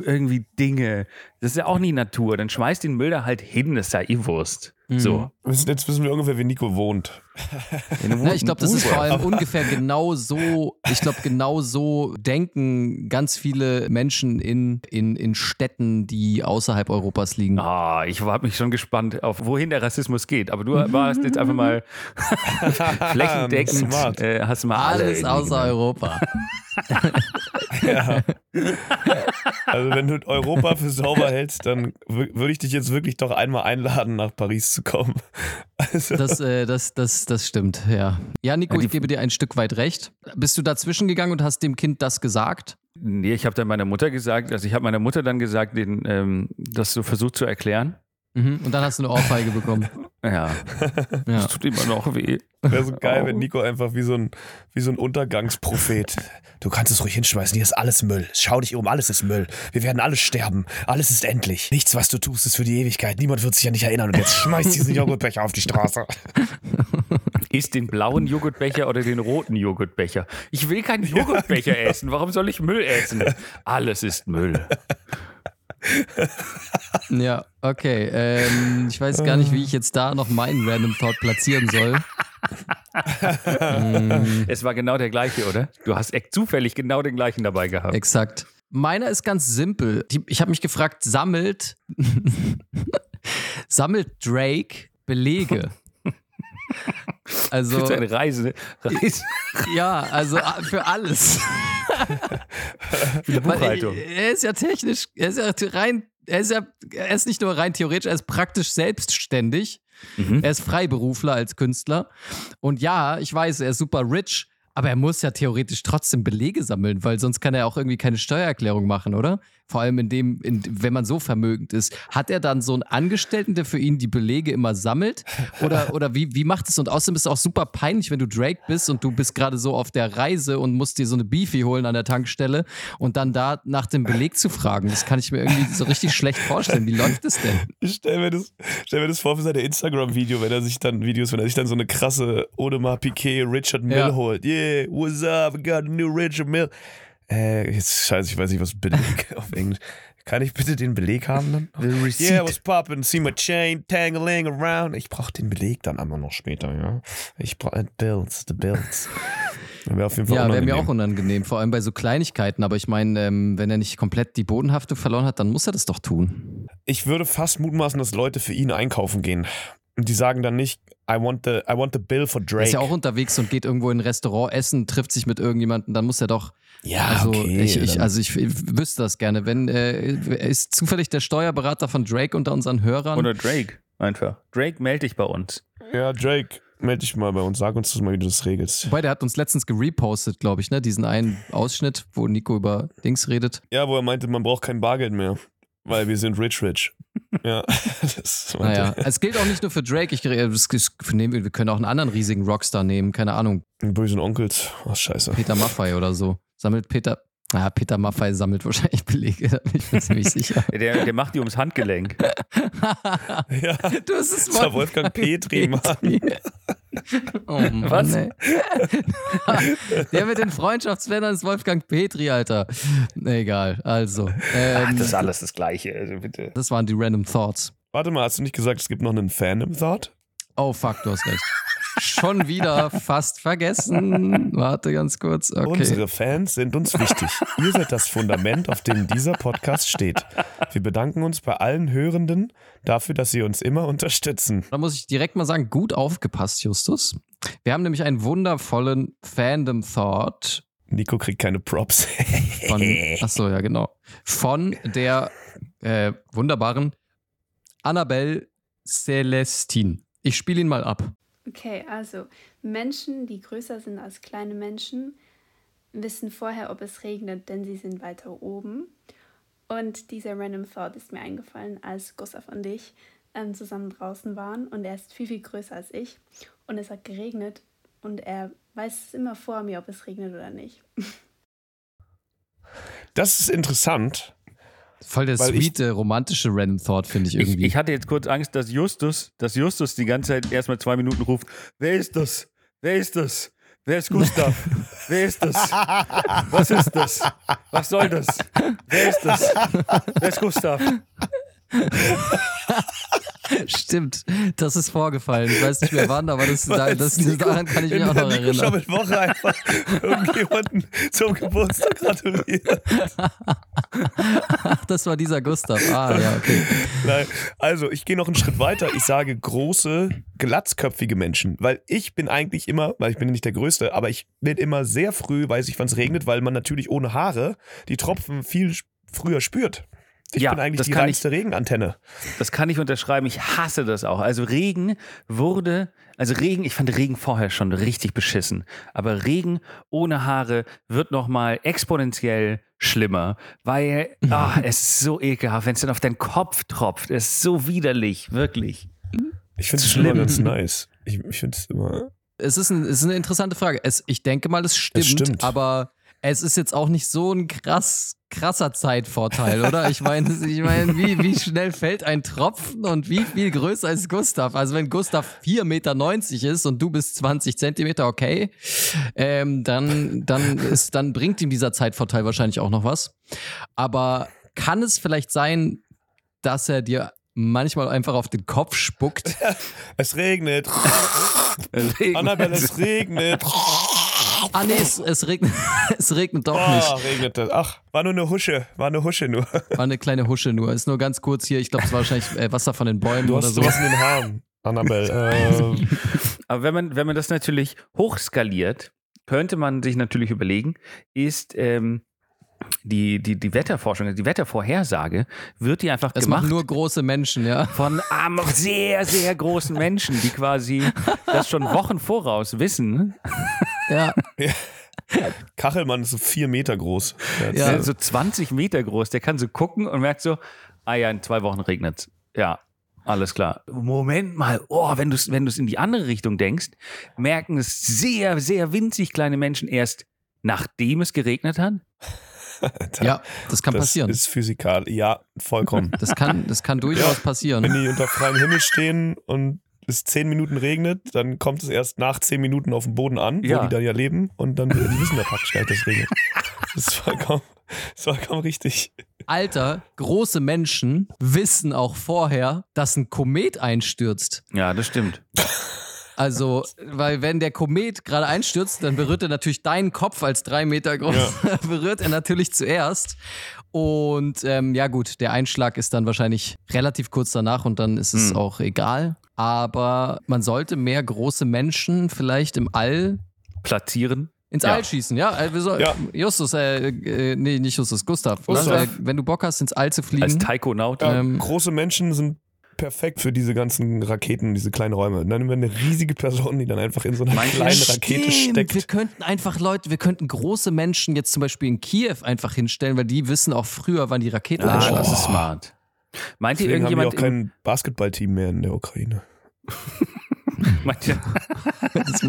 irgendwie Dinge. Das ist ja auch nie Natur. Dann schmeißt den Müll da halt hin, das ist ja eh Wurst. So. Jetzt wissen wir ungefähr, wie Nico wohnt. Ja, ich glaube, das ist vor allem ungefähr genau so, ich glaube, genau so denken ganz viele Menschen in, in, in Städten, die außerhalb Europas liegen. Ah, ich habe mich schon gespannt, auf wohin der Rassismus geht. Aber du warst jetzt einfach mal <laughs> flächendeckend. Smart. Äh, hast mal alle Alles außer. Europa. <laughs> Ja. <laughs> Also wenn du Europa für sauber hältst, dann wür- würde ich dich jetzt wirklich doch einmal einladen, nach Paris zu kommen. Also, Das, äh, das, das, das stimmt, ja. Ja, Nico, ich gebe dir ein Stück weit recht. Bist du dazwischen gegangen und hast dem Kind das gesagt? Nee, ich habe dann meiner Mutter gesagt, also ich habe meiner Mutter dann gesagt, den, ähm, das so versucht zu erklären. Mhm. Und dann hast du eine Ohrfeige bekommen. <laughs> Ja, Ja. das tut immer noch weh. Wäre so geil, wenn Nico einfach wie so ein, wie so ein Untergangsprophet. Du kannst es ruhig hinschmeißen, hier ist alles Müll. Schau dich um, alles ist Müll. Wir werden alle sterben. Alles ist endlich. Nichts, was du tust, ist für die Ewigkeit. Niemand wird sich an dich erinnern. Und jetzt schmeiß diesen Joghurtbecher auf die Straße. <laughs> Isst den blauen Joghurtbecher oder den roten Joghurtbecher? Ich will keinen Joghurtbecher essen. Warum soll ich Müll essen? Alles ist Müll. <laughs> Ja, okay. Ähm, ich weiß gar nicht, wie ich jetzt da noch meinen Random Thought platzieren soll. <laughs> Es war genau der gleiche, oder? Du hast echt zufällig genau den gleichen dabei gehabt. Exakt. Meiner ist ganz simpel. Ich habe mich gefragt, sammelt, <laughs> sammelt Drake Belege? Also, Für eine Reise. Reise. ja, also ah, für alles. Für die Buchhaltung. Weil, er ist ja technisch, er ist ja rein, er ist ja, er ist nicht nur rein theoretisch, er ist praktisch selbstständig. Mhm. Er ist Freiberufler als Künstler. Und ja, ich weiß, er ist super rich, aber er muss ja theoretisch trotzdem Belege sammeln, weil sonst kann er auch irgendwie keine Steuererklärung machen, oder? Vor allem in dem, in, wenn man so vermögend ist. Hat er dann so einen Angestellten, der für ihn die Belege immer sammelt? Oder, <laughs> oder wie, wie macht es? Und außerdem ist es auch super peinlich, wenn du Drake bist und du bist gerade so auf der Reise und musst dir so eine Beefy holen an der Tankstelle und dann da nach dem Beleg zu fragen. Das kann ich mir irgendwie so richtig schlecht vorstellen. Wie läuft es denn? Ich stell mir das, stell mir das vor für seine Instagram-Video, wenn er sich dann Videos, wenn er sich dann so eine krasse Audemars Piquet Richard Mill Ja. holt. Yeah, what's up? I got a new Richard Mill. Äh, jetzt scheiße, ich weiß nicht, was Beleg <laughs> auf Englisch. Kann ich bitte den Beleg haben dann? Yeah, what's poppin'? See my chain, tangling around. Ich brauch den Beleg dann aber noch später, ja. Ich brauch äh, Bills, the Bills. <laughs> Wäre auf jeden Fall Ja, wäre mir auch unangenehm, vor allem bei so Kleinigkeiten. Aber ich meine, ähm, wenn er nicht komplett die Bodenhaftung verloren hat, dann muss er das doch tun. Ich würde fast mutmaßen, dass Leute für ihn einkaufen gehen. Und die sagen dann nicht, I want the, I want the bill for Er Drake. ist ja auch unterwegs und geht irgendwo in ein Restaurant essen, trifft sich mit irgendjemandem, dann muss er doch. ja, Also, okay. ich, ich, also ich, wüsste das gerne. Wenn äh, er ist zufällig der Steuerberater von Drake unter unseren Hörern. Oder Drake einfach. Drake, melde dich bei uns. ja, Drake, melde dich mal bei uns, sag uns das mal, wie du das regelst. Wobei, der hat uns letztens gerepostet, glaube ich, ne? Diesen einen Ausschnitt, wo Nico über Dings redet. Ja, wo er meinte, man braucht kein Bargeld mehr, weil wir sind rich rich. Ja, <laughs> das Naja, es gilt auch nicht nur für Drake. Ich, äh, nehmen wir können auch einen anderen riesigen Rockstar nehmen. Keine Ahnung, Die bösen Onkels. Ach, scheiße. Peter Maffei oder so. Sammelt Peter. Ah, Peter Maffei sammelt wahrscheinlich Belege, <laughs> da bin ich mir ziemlich sicher. Der, der macht die ums Handgelenk. <laughs> Ja, Du hast es das war Wolfgang Petri, Mann. <laughs> Oh Mann, Was? Ey. <laughs> Der mit den Freundschaftsmännern ist Wolfgang Petri, Alter. Egal. Also, ähm, das ist alles das Gleiche, also bitte. das waren die Random Thoughts. Warte mal, hast du nicht gesagt, es gibt noch einen Fandom-Thought? Oh, fuck, du hast recht. <laughs> Schon wieder fast vergessen. Warte ganz kurz. Okay. Unsere Fans sind uns wichtig. Ihr seid das Fundament, auf dem dieser Podcast steht. Wir bedanken uns bei allen Hörenden dafür, dass sie uns immer unterstützen. Da muss ich direkt mal sagen, gut aufgepasst, Justus. Wir haben nämlich einen wundervollen Fandom-Thought Nico kriegt keine Props. von, achso, ja, genau, von der äh, wunderbaren Annabelle Celestine. Ich spiele ihn mal ab. Okay, also Menschen, die größer sind als kleine Menschen, wissen vorher, ob es regnet, denn sie sind weiter oben. Und dieser Random Thought ist mir eingefallen, als Gustav und ich ähm, zusammen draußen waren. Und er ist viel, viel größer als ich. Und es hat geregnet. Und er weiß immer vor mir, ob es regnet oder nicht. <laughs> Das ist interessant. Voll der ich- sweete, romantische Random Thought, finde ich Ich, irgendwie. ich hatte jetzt kurz Angst, dass Justus, dass Justus die ganze Zeit erstmal zwei Minuten ruft: Wer ist das? Wer ist das? Wer ist Gustav? Wer ist das? Was ist das? Was soll das? Wer ist das? Wer ist Gustav? Stimmt, das ist vorgefallen. Ich weiß nicht mehr wann, aber das, da, das, daran kann ich mich auch noch Nico erinnern. Schommel Woche einfach irgendjemanden zum Geburtstag gratuliert. Ach, das war dieser Gustav. Ah, ja, okay. Nein, also ich gehe noch einen Schritt weiter. Ich sage große, glatzköpfige Menschen, weil ich bin eigentlich immer, weil ich bin nicht der Größte, aber ich bin immer sehr früh, weiß ich, wann es regnet, weil man natürlich ohne Haare die Tropfen viel früher spürt. Ich Ja, bin eigentlich das die kann ich- Regenantenne. Das kann ich unterschreiben. Ich hasse das auch. Also Regen wurde, also Regen, ich fand Regen vorher schon richtig beschissen. Aber Regen ohne Haare wird nochmal exponentiell schlimmer, weil <laughs> ah, es ist so ekelhaft, wenn es dann auf deinen Kopf tropft. Es ist so widerlich, wirklich. Ich finde es Schlimm. immer ganz nice. Ich, ich finde es immer. Es ist, ein, es ist eine interessante Frage. Es, ich denke mal, es stimmt, stimmt. aber es ist jetzt auch nicht so ein krass, krasser Zeitvorteil, oder? Ich meine, ich meine wie, wie schnell fällt ein Tropfen und wie viel größer ist Gustav? Also wenn Gustav 4,90 Meter ist und du bist 20 Zentimeter, okay, ähm, dann, dann, ist, dann bringt ihm dieser Zeitvorteil wahrscheinlich auch noch was. Aber kann es vielleicht sein, dass er dir manchmal einfach auf den Kopf spuckt? <laughs> Es regnet. <laughs> Regen, Annabelle, es regnet. Ah nee, es, es, regnet, <laughs> es regnet doch nicht. Oh, regnet es. Ach, war nur eine Husche. War eine Husche nur. War eine kleine Husche nur. Ist nur ganz kurz hier. Ich glaube, es war wahrscheinlich äh, Wasser von den Bäumen Du oder hast so. sowas in den Haaren, Annabelle. <laughs> Ähm, Aber wenn man, wenn man das natürlich hochskaliert, könnte man sich natürlich überlegen, ist ähm, die, die, die Wetterforschung, die Wettervorhersage, wird die einfach Es gemacht machen nur große Menschen, ja. von ähm, sehr, sehr großen Menschen, die quasi <laughs> das schon Wochen voraus wissen. Ja. Kachelmann ist so vier Meter groß. Ja. Ist so 20 Meter groß, der kann so gucken und merkt so, ah ja, in zwei Wochen regnet Ja, alles klar. Moment mal, oh, wenn du es wenn du's in die andere Richtung denkst, merken es sehr, sehr winzig kleine Menschen erst, nachdem es geregnet hat. <laughs> ja, das kann das passieren. ist physikal. Ja, vollkommen. Das kann, das kann durchaus Ja. Wenn passieren. die unter freiem Himmel stehen und es zehn Minuten regnet, dann kommt es erst nach zehn Minuten auf dem Boden an, Ja. wo die da ja leben und dann die wissen ja praktisch gar nicht, dass es regnet. <laughs> Das ist vollkommen, das ist vollkommen richtig. Alter, große Menschen wissen auch vorher, dass ein Komet einstürzt. Ja, das stimmt. Also, weil wenn der Komet gerade einstürzt, dann berührt er natürlich deinen Kopf als drei Meter groß, <laughs> berührt er natürlich zuerst. Und ähm, ja gut, der Einschlag ist dann wahrscheinlich relativ kurz danach und dann ist es Hm. auch egal. Aber man sollte mehr große Menschen vielleicht im All Platzieren. ins Ja. All schießen. Ja, wir soll, Ja. Justus, äh, äh, nee, nicht Justus, Gustav. Gustav. Äh, wenn du Bock hast, ins All zu fliegen. Als Taikonaut. Ja, Ähm, große Menschen sind perfekt für diese ganzen Raketen, diese kleinen Räume. Dann nehmen wir eine riesige Person, die dann einfach in so einer Meinst du, kleinen Stimmt, Rakete Wir steckt. könnten einfach Leute, wir könnten große Menschen jetzt zum Beispiel in Kiew einfach hinstellen, weil die wissen auch früher, wann die Raketen Ah, einschlagen. das ist smart. Meint ihr Deswegen haben wir irgendjemand auch kein Basketballteam mehr in der Ukraine. meint ihr, Das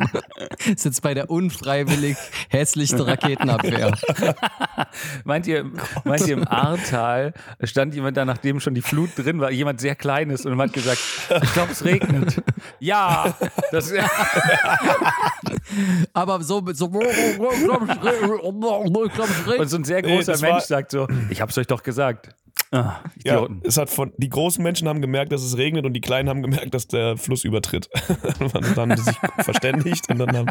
ist jetzt bei der unfreiwillig hässlichsten Raketenabwehr. meint ihr, meint ihr im Ahrtal stand jemand da, nachdem schon die Flut drin war, jemand sehr kleines und hat gesagt, ich glaube, es regnet. Ja, das Aber so, so ich glaube, ich glaub, es und so ein sehr Nee, großer war- Mensch sagt so, ich hab's euch doch gesagt. Ah, Ja, es hat von, die großen Menschen haben gemerkt, dass es regnet und die kleinen haben gemerkt, dass der Fluss übertritt. <laughs> und dann haben sie sich <laughs> verständigt und dann haben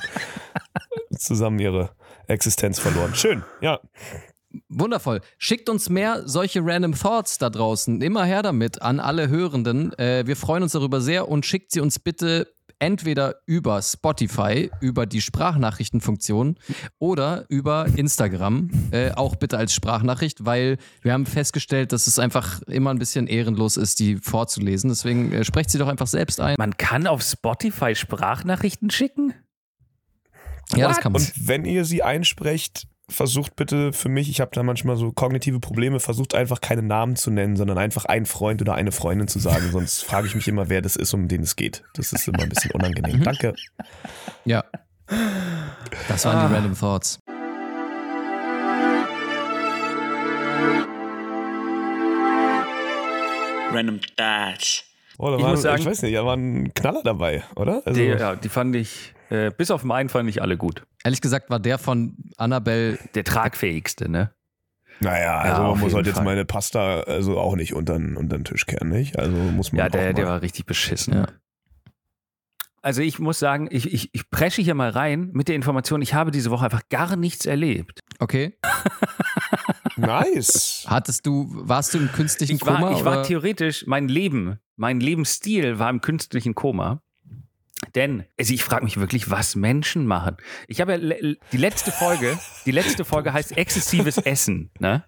zusammen ihre Existenz verloren. Schön, ja. Wundervoll. Schickt uns mehr solche Random Thoughts da draußen. Immer her damit an alle Hörenden. Äh, wir freuen uns darüber sehr und schickt sie uns bitte entweder über Spotify, über die Sprachnachrichtenfunktion oder über Instagram. Äh, auch bitte als Sprachnachricht, weil wir haben festgestellt, dass es einfach immer ein bisschen ehrenlos ist, die vorzulesen. Deswegen äh, sprecht sie doch einfach selbst ein. Man kann auf Spotify Sprachnachrichten schicken? Ja, das kann man. Und wenn ihr sie einsprecht, versucht bitte für mich, ich habe da manchmal so kognitive Probleme, versucht einfach keine Namen zu nennen, sondern einfach einen Freund oder eine Freundin zu sagen. Sonst <laughs> frage ich mich immer, wer das ist, um den es geht. Das ist immer ein bisschen unangenehm. Danke. Ja. Das waren die Random Thoughts. Random Thoughts. Oh, da Ich waren, muss sagen- ich weiß nicht, da waren Knaller dabei, oder? Also, Die, ja, die fand ich, äh, bis auf meinen fand ich alle gut. Ehrlich gesagt war der von Annabelle Der tragfähigste, ne? Naja, also Ja, man muss halt jetzt Fall. meine Pasta also auch nicht unter, den- unter den Tisch kehren, nicht? Also muss man Ja, der, der war richtig beschissen. Ja. Also ich muss sagen, ich, ich, ich presche hier mal rein mit der Information, ich habe diese Woche einfach gar nichts erlebt. Okay. <laughs> Nice. Hattest du, warst du im künstlichen Ich war, Koma? ich war oder? theoretisch, mein Leben, mein Lebensstil war im künstlichen Koma. Denn, also ich frage mich wirklich, was Menschen machen. Ich habe ja le- die letzte Folge, die letzte Folge heißt exzessives Essen, ne?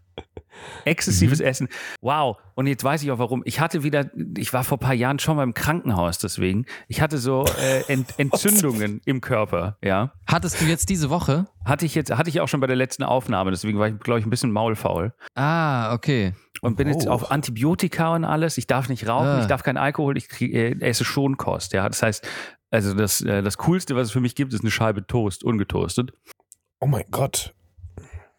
Exzessives Essen. Wow. Und jetzt weiß ich auch warum. Ich hatte wieder, ich war vor ein paar Jahren schon mal im Krankenhaus deswegen. Ich hatte so äh, Ent <laughs> Entzündungen im Körper, ja. Hattest du jetzt diese Woche? Hatte ich jetzt, hatte ich auch schon bei der letzten Aufnahme, deswegen war ich, glaube ich, ein bisschen maulfaul. Ah, okay. Und bin jetzt Oh. auf Antibiotika und alles. Ich darf nicht rauchen, Ah. ich darf keinen Alkohol, ich krieg, äh, esse Schonkost. Ja, das heißt, also das, äh, das Coolste, was es für mich gibt, ist eine Scheibe Toast, ungetoastet. Oh mein Gott.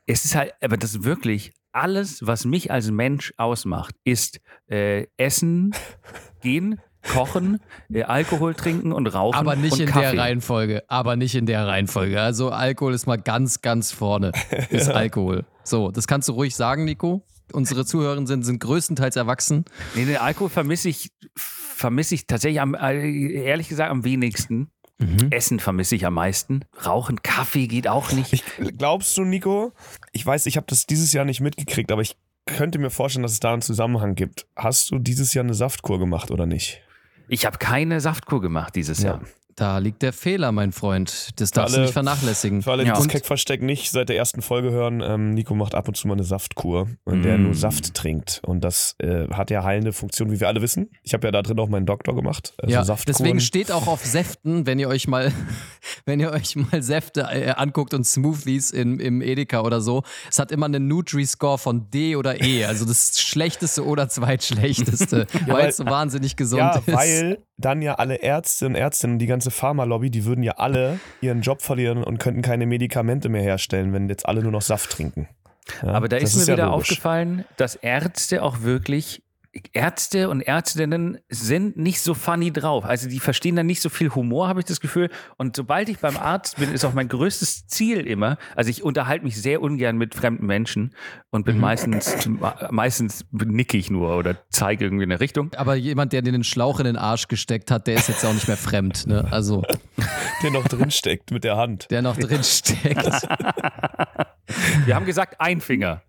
Es ist halt, aber das ist wirklich alles, was mich als Mensch ausmacht, ist äh, Essen, <laughs> Gehen, Kochen, äh, Alkohol trinken und Rauchen. Aber nicht und in Kaffee. der Reihenfolge. Aber nicht in der Reihenfolge. Also Alkohol ist mal ganz, ganz vorne. <laughs> Ist Alkohol. So, das kannst du ruhig sagen, Nico. Unsere Zuhörer sind, sind größtenteils erwachsen. Nee, den Alkohol vermisse ich, vermisse ich tatsächlich am, äh, ehrlich gesagt am wenigsten. Mhm. Essen vermisse ich am meisten. Rauchen, Kaffee geht auch nicht. Ich, glaubst du, Nico? Ich weiß, ich habe das dieses Jahr nicht mitgekriegt, aber ich könnte mir vorstellen, dass es da einen Zusammenhang gibt. Hast du dieses Jahr eine Saftkur gemacht oder nicht? Ich habe keine Saftkur gemacht dieses Ja. Jahr. Da liegt der Fehler, mein Freund. Das darfst du alle- nicht vernachlässigen. Für alle, die Ja. das Keckversteck nicht seit der ersten Folge hören, ähm, Nico macht ab und zu mal eine Saftkur, in der er Mm. nur Saft trinkt. Und das äh, hat ja heilende Funktion, wie wir alle wissen. Ich habe ja da drin auch meinen Doktor gemacht. Also ja, Saftkuren. deswegen steht auch auf Säften, wenn ihr euch mal, <laughs> wenn ihr euch mal Säfte äh, anguckt und Smoothies im, im Edeka oder so, es hat immer einen Nutri-Score von D oder E, also das schlechteste oder zweitschlechteste, <laughs> weil weil- es so wahnsinnig gesund ja, ist. weil dann ja alle Ärzte und Ärztinnen, die ganze Pharmalobby, die würden ja alle ihren Job verlieren und könnten keine Medikamente mehr herstellen, wenn jetzt alle nur noch Saft trinken. Ja, Aber da ist mir ja wieder logisch. aufgefallen, dass Ärzte auch wirklich, Ärzte und Ärztinnen sind nicht so funny drauf. Also die verstehen dann nicht so viel Humor, habe ich das Gefühl. Und sobald ich beim Arzt bin, ist auch mein größtes Ziel immer, also ich unterhalte mich sehr ungern mit fremden Menschen und bin meistens, meistens nicke ich nur oder zeige irgendwie eine Richtung. Aber jemand, der dir den Schlauch in den Arsch gesteckt hat, der ist jetzt auch nicht mehr fremd. Ne? Also, <laughs> Der noch drin steckt mit der Hand. der noch drin steckt. <laughs> Wir haben gesagt, ein Finger.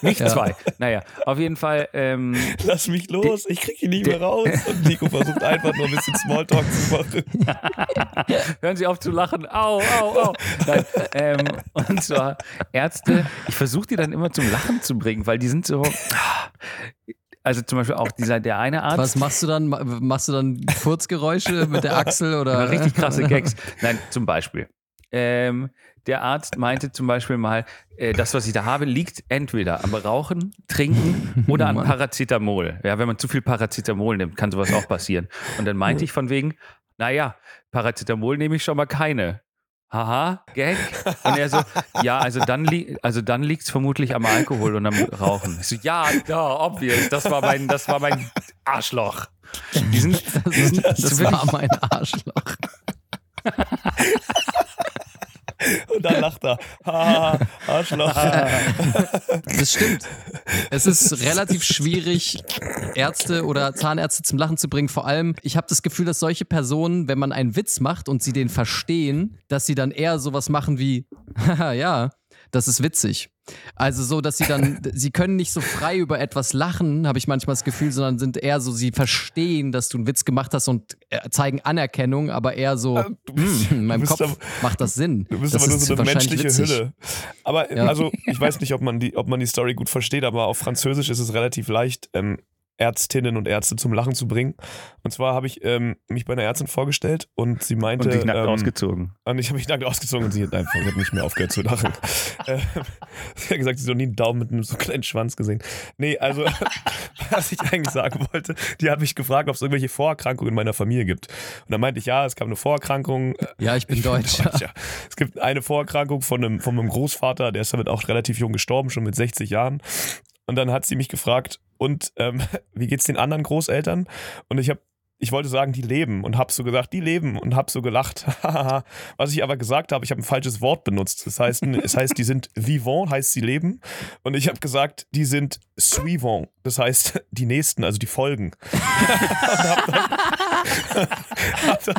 Nicht Ja. zwei. Naja, auf jeden Fall. Ähm, Lass mich los, ich krieg ihn nicht mehr raus. Und Nico versucht einfach nur ein bisschen Smalltalk zu machen. <laughs> Hören Sie auf zu lachen. Au, au, au. Nein, ähm, und zwar Ärzte, ich versuche die dann immer zum Lachen zu bringen, weil die sind so. Also zum Beispiel auch dieser, der eine Arzt. Was machst du dann? Ma- Machst du dann Furzgeräusche mit der Achsel oder? Richtig krasse Gags. Nein, zum Beispiel. Ähm, der Arzt meinte zum Beispiel mal, äh, das, was ich da habe, liegt entweder am Rauchen, Trinken <laughs> oder an. Paracetamol. Ja, wenn man zu viel Paracetamol nimmt, kann sowas auch passieren. Und dann meinte ich von wegen, naja, Paracetamol nehme ich schon mal keine. Haha, Gag. Und er so, ja, also dann, li also dann liegt es vermutlich am Alkohol und am Rauchen. Ich so, ja, da, obvious, das war mein, das war mein Arschloch. Die sind, Das, so das wirklich- war mein Arschloch. <laughs> Und dann lacht er. Ha, Arschloch. Das stimmt. Es ist relativ schwierig, Ärzte oder Zahnärzte zum Lachen zu bringen. Vor allem, ich habe das Gefühl, dass solche Personen, wenn man einen Witz macht und sie den verstehen, dass sie dann eher sowas machen wie, <laughs> haha, ja, das ist witzig. Also so, dass sie dann, <laughs> sie können nicht so frei über etwas lachen, habe ich manchmal das Gefühl, sondern sind eher so, sie verstehen, dass du einen Witz gemacht hast und äh, zeigen Anerkennung, aber eher so, du bist- hm, in meinem Kopf aber- macht das Sinn. Du bist das aber nur so eine menschliche witzig. Hülle. Aber Ja. also, ich weiß nicht, ob man, die, ob man die Story gut versteht, aber auf Französisch ist es relativ leicht, ähm, Ärztinnen und Ärzte zum Lachen zu bringen. Und zwar habe ich ähm, mich bei einer Ärztin vorgestellt und sie meinte. und dich nackt ähm, ausgezogen. Und ich habe mich nackt ausgezogen und sie hat einfach sie hat nicht mehr aufgehört zu lachen. <laughs> ähm, sie hat gesagt, sie hat noch nie einen Daumen mit einem so kleinen Schwanz gesehen. Nee, also, <laughs> was ich eigentlich sagen wollte, die hat mich gefragt, ob es irgendwelche Vorerkrankungen in meiner Familie gibt. Und dann meinte ich, ja, es gab eine Vorerkrankung. Ja, ich bin Deutscher. Deutscher. Es gibt eine Vorerkrankung von, einem, von meinem Großvater, der ist damit auch relativ jung gestorben, schon mit 60 Jahren. Und dann hat sie mich gefragt, und ähm, <laughs> wie geht's den anderen Großeltern? Und ich habe ich wollte sagen, die leben und habe so gesagt, die leben und habe so gelacht. <laughs> Was ich aber gesagt habe, ich habe ein falsches Wort benutzt. Das heißt, es heißt, die sind <laughs> vivant, heißt sie leben. Und ich habe gesagt, die sind suivant. Das heißt, die nächsten, also die Folgen. und hab dann,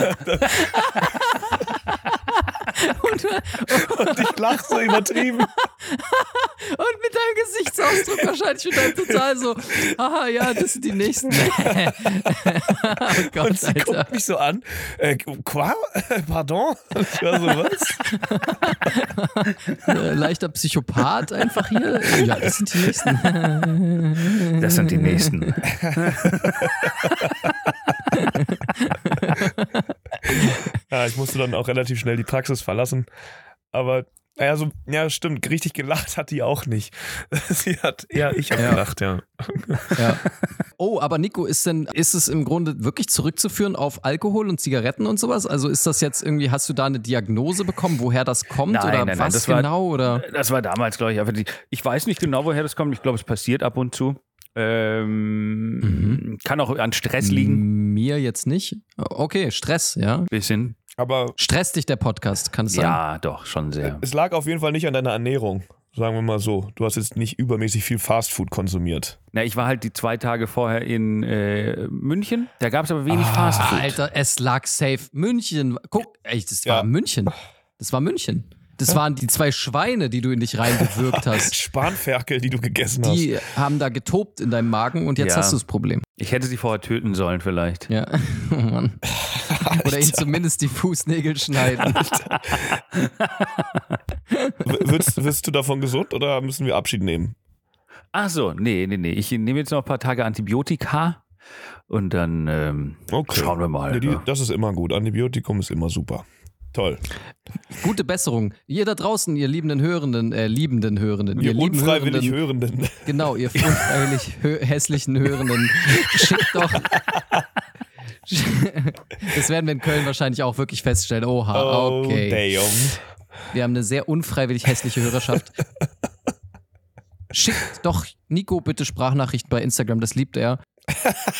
hab dann, Und, und ich lach so übertrieben. <laughs> und mit deinem Gesichtsausdruck wahrscheinlich wieder total so, aha, ja, das sind die nächsten. <laughs> <laughs> oh Gott, Und sie Alter. guckt mich so an. Äh, quoi? Pardon? Und ich war so, was? Äh, leichter Psychopath einfach hier. Ja, das sind die nächsten. Das sind die nächsten. Ja, ich musste dann auch relativ schnell die Praxis verlassen. Aber, naja, so, ja, stimmt, richtig gelacht hat die auch nicht. <laughs> Sie hat, ja, ich habe Ja. gelacht, ja. Ja. <laughs> Oh, aber Nico, ist denn, ist es im Grunde wirklich zurückzuführen auf Alkohol und Zigaretten und sowas? Also ist das jetzt irgendwie, hast du da eine Diagnose bekommen, woher das kommt Nein, oder nein, nein, was das war- genau? oder? Das war damals, glaube ich, einfach die. Ich weiß nicht genau, woher das kommt. Ich glaube, es passiert ab und zu. Ähm, Mhm. Kann auch an Stress liegen. Mir jetzt nicht. Okay, Stress, ja. Bisschen. Aber Stresst dich der Podcast, kann es sein? Ja, doch, schon sehr. es lag auf jeden Fall nicht an deiner Ernährung. Sagen wir mal so. Du hast jetzt nicht übermäßig viel Fastfood konsumiert. Na, ich war halt die zwei Tage vorher in äh, München. Da gab es aber wenig Fastfood. Alter, es lag safe. München. Guck, echt, das Ja. war München. Das war München. Das waren die zwei Schweine, die du in dich reingewürgt hast. <laughs> Spanferkel, die du gegessen hast. Die haben da getobt in deinem Magen und jetzt Ja. hast du das Problem. Ich hätte sie vorher töten sollen, vielleicht. Ja. <laughs> Oh Mann. Oder ihnen zumindest die Fußnägel schneiden. Wirst, wirst du davon gesund oder müssen wir Abschied nehmen? Ach so, nee, nee, nee. Ich nehme jetzt noch ein paar Tage Antibiotika und dann ähm, schauen wir mal. Nee, die, das ist immer gut. Antibiotikum ist immer super. Toll. Gute Besserung. Ihr da draußen, ihr liebenden Hörenden, äh, liebenden Hörenden, Ihr lieben unfreiwillig Hörenden, Hörenden. <laughs> Genau, ihr unfreiwillig hässlichen Hörenden, schickt doch. <laughs> Das werden wir in Köln wahrscheinlich auch wirklich feststellen. Oha, Oh, okay. damn. Wir haben eine sehr unfreiwillig hässliche Hörerschaft. <laughs> Schickt doch Nico bitte Sprachnachrichten bei Instagram, das liebt er.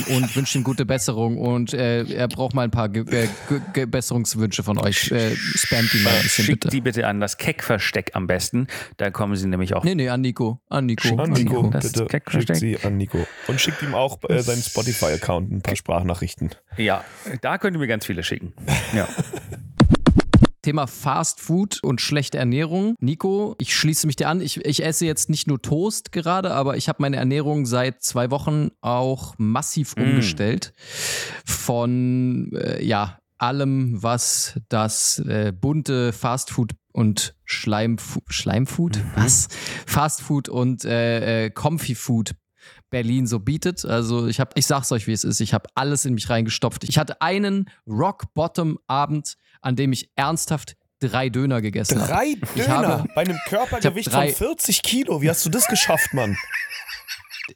Und wünscht ihm gute Besserung. Und äh, er braucht mal ein paar Ge äh, Ge Ge Besserungswünsche von euch. Äh, spamt ihn mal ein bisschen Schickt bitte. die bitte an das Keckversteck am besten. Da kommen sie nämlich auch. Nee, nee, an Nico. An Nico. Schickt An Nico, Das bitte. Keck Schickt versteckt. sie an Nico. Und schickt ihm auch äh, seinen Spotify-Account ein paar Sprachnachrichten. Ja, da könnt ihr mir ganz viele schicken. Ja. <laughs> Thema Fast Food und schlechte Ernährung. Nico, ich schließe mich dir an. Ich, ich esse jetzt nicht nur Toast gerade, aber ich habe meine Ernährung seit zwei Wochen auch massiv umgestellt. Von, äh, ja, allem, was das äh, bunte Fast Food und Schleimfu Schleimfood? Was? Fast Food und äh, äh, Comfy Food Berlin so bietet. Also ich habe, ich sag's euch, wie es ist. Ich habe alles in mich reingestopft. Ich hatte einen Rock-Bottom-Abend, an dem ich ernsthaft drei Döner gegessen habe. Drei Döner habe- bei einem Körpergewicht drei- von 40 Kilo. Wie hast du das geschafft, Mann?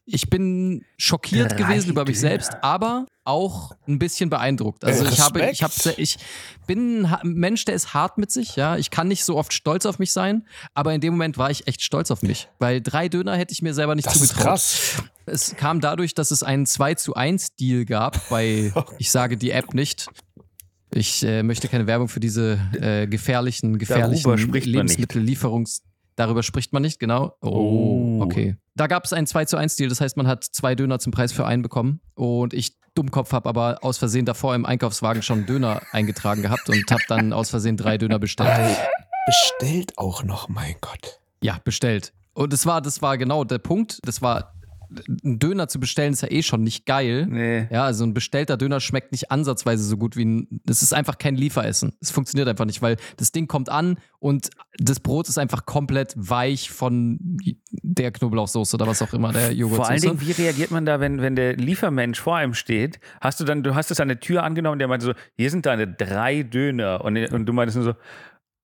Ich bin schockiert Drei gewesen über mich Döner. selbst, aber auch ein bisschen beeindruckt. Also ich habe, ich habe, ich bin ein Mensch, der ist hart mit sich. Ja, ich kann nicht so oft stolz auf mich sein, aber in dem Moment war ich echt stolz auf mich, weil drei Döner hätte ich mir selber nicht Das ist zugetraut. krass. Es kam dadurch, dass es einen 2 zu 1 Deal gab bei, <laughs> ich sage die App nicht. Ich äh, möchte keine Werbung für diese äh, gefährlichen, gefährlichen. Lebensmittellieferungs. Darüber spricht man nicht, genau. Oh, Oh. okay. Da gab es einen 2 zu 1 Deal, das heißt, man hat zwei Döner zum Preis für einen bekommen. Und ich, Dummkopf, habe aber aus Versehen davor im Einkaufswagen schon Döner eingetragen gehabt und habe dann aus Versehen drei Döner bestellt. Bestellt auch noch, mein Gott. Ja, bestellt. Und das war, das war genau der Punkt. Das war, ein Döner zu bestellen ist ja eh schon nicht geil. Nee. Ja, also ein bestellter Döner schmeckt nicht ansatzweise so gut wie ein. Das ist einfach kein Lieferessen. Es funktioniert einfach nicht, weil das Ding kommt an und das Brot ist einfach komplett weich von der Knoblauchsoße oder was auch immer, der Vor allen Joghurtsoße. Dingen, wie reagiert man da, wenn, wenn der Liefermensch vor einem steht? Hast du dann, du hast es an der Tür angenommen, der meinte so, hier sind deine drei Döner. Und, und du meintest nur so,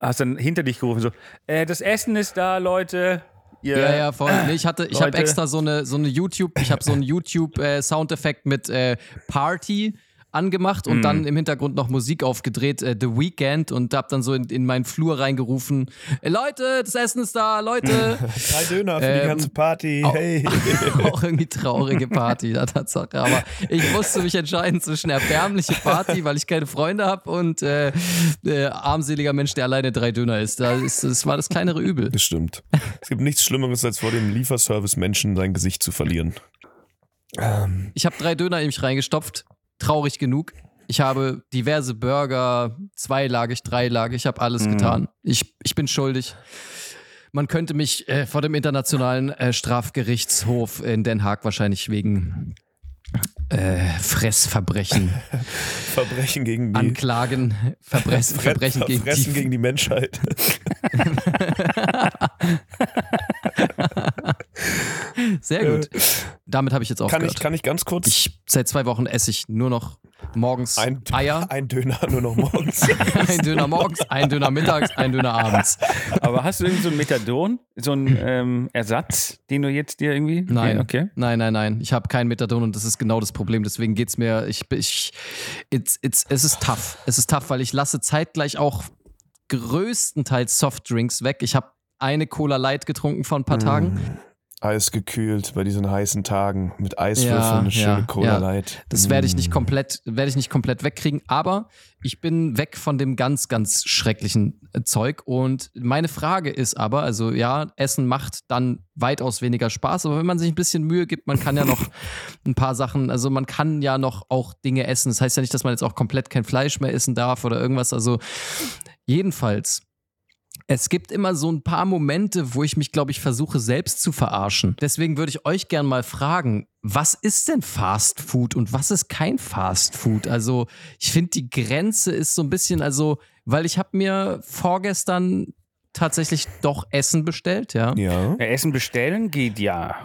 hast dann hinter dich gerufen, so, äh, das Essen ist da, Leute. Ihr, Ja, ja, voll. Nee, ich hatte, ich habe extra so eine, so eine YouTube, ich habe so einen <laughs> YouTube-Soundeffekt mit äh, Party angemacht und Mhm. dann im Hintergrund noch Musik aufgedreht, äh, The Weeknd und hab dann so in, in meinen Flur reingerufen, "Ey, Leute, das Essen ist da, Leute. <laughs> Drei Döner für die Ähm, ganze Party. Hey. <laughs> auch irgendwie traurige Party, da Tatsache. Aber ich musste mich entscheiden zwischen erbärmliche Party, weil ich keine Freunde habe und äh, äh, armseliger Mensch, der alleine drei Döner isst. Da ist, das war das kleinere Übel. Das stimmt. Es gibt nichts Schlimmeres, als vor dem Lieferservice-Menschen sein Gesicht zu verlieren. Ähm, Ich habe drei Döner in mich reingestopft. Traurig genug. Ich habe diverse Burger, zweilagig, dreilagig, ich habe alles Mhm. getan. Ich, ich bin schuldig. Man könnte mich äh, vor dem Internationalen äh, Strafgerichtshof in Den Haag wahrscheinlich wegen äh, Fressverbrechen <laughs> Verbrechen gegen die anklagen. Verbress, Fre- <laughs> Verbrechen gegen Verfressen die, gegen die Menschheit. <laughs> Sehr gut. Damit habe ich jetzt Kann aufgehört. ich, kann ich ganz kurz ich, seit zwei Wochen esse ich nur noch morgens ein, Eier. <laughs> ein Döner nur noch morgens? <laughs> Ein Döner morgens, ein Döner mittags, ein Döner abends. Aber hast du irgendwie so ein Methadon, so einen ähm, Ersatz, den du jetzt dir irgendwie? Nein. Okay. Nein, nein, nein. Ich habe kein Methadon und das ist genau das Problem. Deswegen geht's mir. Ich, ich, it's, it's, es ist tough. Es ist tough, weil ich lasse zeitgleich auch größtenteils Softdrinks weg. Ich habe eine Cola Light getrunken vor ein paar Tagen. Eisgekühlt bei diesen heißen Tagen mit Eiswürfeln, Ja, eine schöne ja, Cola ja. Light. Das werde ich nicht Mm. komplett, werde ich nicht komplett wegkriegen, aber ich bin weg von dem ganz, ganz schrecklichen äh, Zeug. Und meine Frage ist aber, also ja, Essen macht dann weitaus weniger Spaß, aber wenn man sich ein bisschen Mühe gibt, man kann ja noch <laughs> ein paar Sachen, also man kann ja noch auch Dinge essen. Das heißt ja nicht, dass man jetzt auch komplett kein Fleisch mehr essen darf oder irgendwas. Also jedenfalls. Es gibt immer so ein paar Momente, wo ich mich, glaube ich, versuche selbst zu verarschen. Deswegen würde ich euch gern mal fragen, was ist denn Fast Food und was ist kein Fast Food? Also ich finde, die Grenze ist so ein bisschen, also, weil ich habe mir vorgestern tatsächlich doch Essen bestellt, ja. Ja. Ja, Essen bestellen geht ja.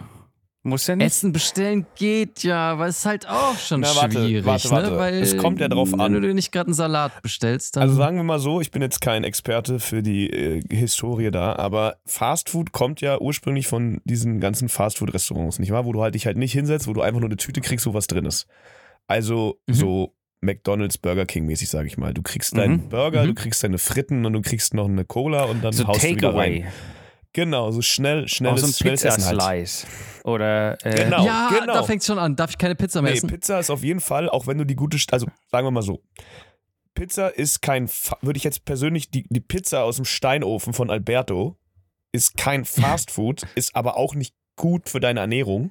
Muss ja nicht. Essen bestellen geht ja, aber es ist halt auch schon Na, warte, schwierig, warte, warte. ne? Weil Es kommt ja drauf an. Wenn du dir nicht gerade einen Salat bestellst, dann Also sagen wir mal so, ich bin jetzt kein Experte für die äh, Historie da, aber Fast Food kommt ja ursprünglich von diesen ganzen Fast Food Restaurants, nicht wahr? Wo du halt dich halt nicht hinsetzt, wo du einfach nur eine Tüte kriegst, wo was drin ist. Also Mhm. so McDonald's Burger King mäßig, sage ich mal. Du kriegst deinen Mhm. Burger, Mhm. du kriegst deine Fritten und du kriegst noch eine Cola und dann so haust du wieder rein. Genau, so schnell, Auch schnelles, so ein schnelles Essen halt. Oder äh, Genau. ja, genau. da fängt schon an. Darf ich keine Pizza mehr Nee, essen? Pizza ist auf jeden Fall, auch wenn du die gute, also sagen wir mal so, Pizza ist kein, würde ich jetzt persönlich, die, die Pizza aus dem Steinofen von Alberto ist kein <laughs> Fast Food, ist aber auch nicht gut für deine Ernährung.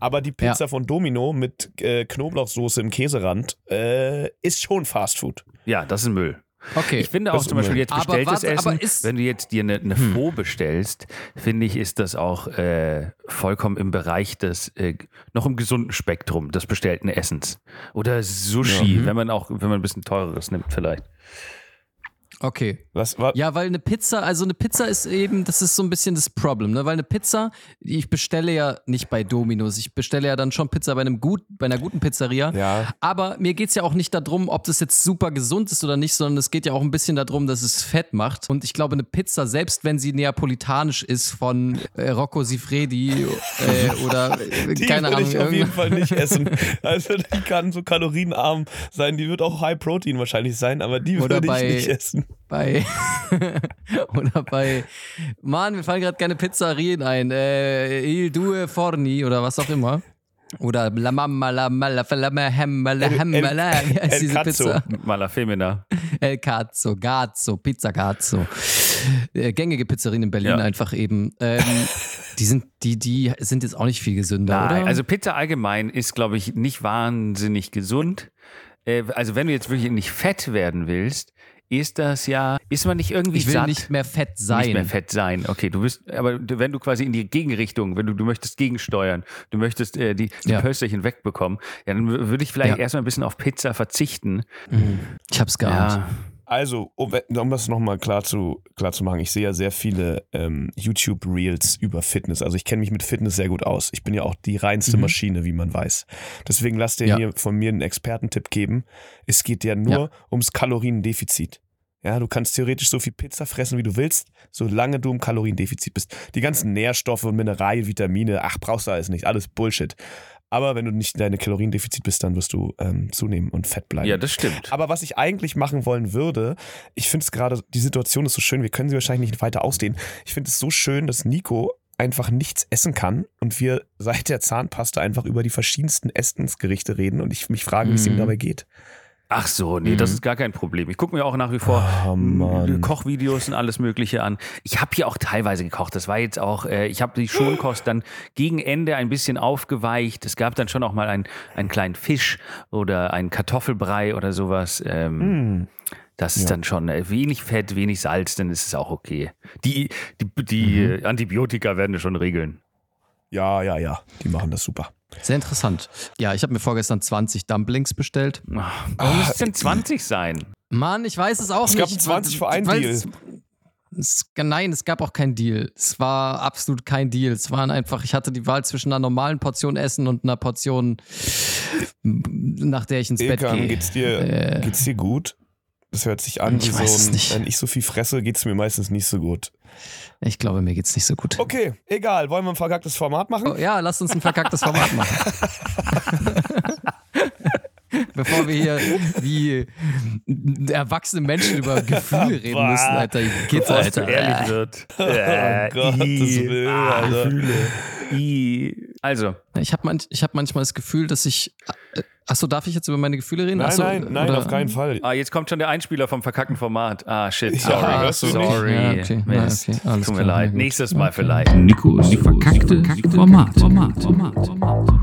Aber die Pizza von Domino mit äh, Knoblauchsoße im Käserand äh, ist schon Fast Food. ja, das ist Müll. Okay. Ich finde auch zum Beispiel jetzt Aber bestelltes aber Essen, ist- wenn du jetzt dir eine, eine Hm. Faux bestellst, finde ich, ist das auch äh, vollkommen im Bereich des, äh, noch im gesunden Spektrum des bestellten Essens. Oder Sushi, Ja. Mhm. wenn man auch, wenn man ein bisschen teureres nimmt vielleicht. Okay. Was war? Ja, weil eine Pizza, also eine Pizza ist eben, das ist so ein bisschen das Problem, ne? Weil eine Pizza, ich bestelle ja nicht bei Domino's, ich bestelle ja dann schon Pizza bei einem gut, bei einer guten Pizzeria. Ja. Aber mir geht es ja auch nicht darum, ob das jetzt super gesund ist oder nicht, sondern es geht ja auch ein bisschen darum, dass es Fett macht. Und ich glaube, eine Pizza, selbst wenn sie neapolitanisch ist von äh, Rocco Sifredi äh, <laughs> oder äh, Die keine würde Ahnung, ich auf jeden Fall nicht <laughs> essen. Also die kann so kalorienarm sein, die wird auch High Protein wahrscheinlich sein, aber die würde ich nicht essen. Bei <laughs> oder bei Mann, mir fallen gerade keine Pizzerien ein. Äh, Il Due Forni oder was auch immer. Oder La Mamma La Mala Falama Hemmala Hemmala. Wie heißt El diese Cazzo. Pizza? Malafemina. El Cazzo, Gazzo, Pizza Gazzo. Äh, gängige Pizzerien in Berlin Ja. einfach eben. Ähm, <laughs> die sind die die sind jetzt auch nicht viel gesünder, Nein, oder? also Pizza allgemein ist, glaube ich, nicht wahnsinnig gesund. Äh, also wenn du jetzt wirklich nicht fett werden willst, ist das ja, ist man nicht irgendwie ich will satt? nicht mehr fett sein. Nicht mehr fett sein. Okay, du bist, aber wenn du quasi in die Gegenrichtung, wenn du, du möchtest gegensteuern, du möchtest äh, die, die Ja. Pölsterchen wegbekommen, ja, dann würde ich vielleicht Ja. erstmal ein bisschen auf Pizza verzichten. Mhm. Ich hab's geahnt. Ja, Also, um, um das nochmal klar zu, klar zu machen, ich sehe ja sehr viele ähm, YouTube-Reels über Fitness. Also ich kenne mich mit Fitness sehr gut aus. Ich bin ja auch die reinste Mhm. Maschine, wie man weiß. Deswegen lasst ihr Ja. hier von mir einen Expertentipp geben. Es geht ja nur Ja. ums Kaloriendefizit. Ja, du kannst theoretisch so viel Pizza fressen, wie du willst, solange du im Kaloriendefizit bist. Die ganzen Nährstoffe, Mineralien, Vitamine, ach, brauchst du alles nicht. Alles Bullshit. Aber wenn du nicht in deinem Kaloriendefizit bist, dann wirst du ähm, zunehmen und fett bleiben. Ja, das stimmt. Aber was ich eigentlich machen wollen würde, ich finde es gerade, die Situation ist so schön, wir können sie wahrscheinlich nicht weiter ausdehnen. Ich finde es so schön, dass Nico einfach nichts essen kann und wir seit der Zahnpasta einfach über die verschiedensten Essensgerichte reden und ich mich frage, wie es ihm Mhm. dabei geht. Ach so, nee, das Mhm. ist gar kein Problem. Ich gucke mir auch nach wie vor Oh. Kochvideos und alles Mögliche an. Ich habe hier auch teilweise gekocht. Das war jetzt auch, äh, ich habe die Schonkost dann gegen Ende ein bisschen aufgeweicht. Es gab dann schon auch mal einen, einen kleinen Fisch oder einen Kartoffelbrei oder sowas. Ähm, Hm. Das ist Ja. dann schon äh, wenig Fett, wenig Salz, dann ist es auch okay. Die, die, die Mhm. Antibiotika werden das schon regeln. Ja, ja, ja, die machen das super. Sehr interessant. Ja, ich habe mir vorgestern 20 Dumplings bestellt. Warum muss es denn 20 sein? Mann, ich weiß es auch Es nicht. gab einen 20 für einen Deal. Es, es, nein, es gab auch keinen Deal. Es war absolut kein Deal. Es waren einfach, ich hatte die Wahl zwischen einer normalen Portion Essen und einer Portion, nach der ich ins Bett Ilkan, gehe. geht's dir, Äh. geht's dir gut? Das hört sich an Ich wie weiß es so ein, nicht. wenn ich so viel fresse, geht's mir meistens nicht so gut. Ich glaube, mir geht's nicht so gut. Okay, egal. Wollen wir ein verkacktes Format machen? Oh, ja, lasst uns ein verkacktes Format <laughs> machen. Bevor wir hier wie erwachsene Menschen über Gefühle reden müssen, Alter. Geht's, Bevor es Alter. ehrlich wird. <laughs> Oh, Gottes i, Willen, ah, Alter. Gefühle. Also, Ich habe manch, ich hab manchmal das Gefühl, dass ich. äh, Achso, darf ich jetzt über meine Gefühle reden? Nein, Achso, nein, nein, oder- auf keinen Fall. ah, jetzt kommt schon der Einspieler vom verkackten Format. Ah, shit, sorry. du nicht? sorry. Ja, okay. Ja, okay, alles Tut mir klar, leid. gut. Nächstes Mal Okay. vielleicht. Nikos verkackte Format. Format. Format. Format.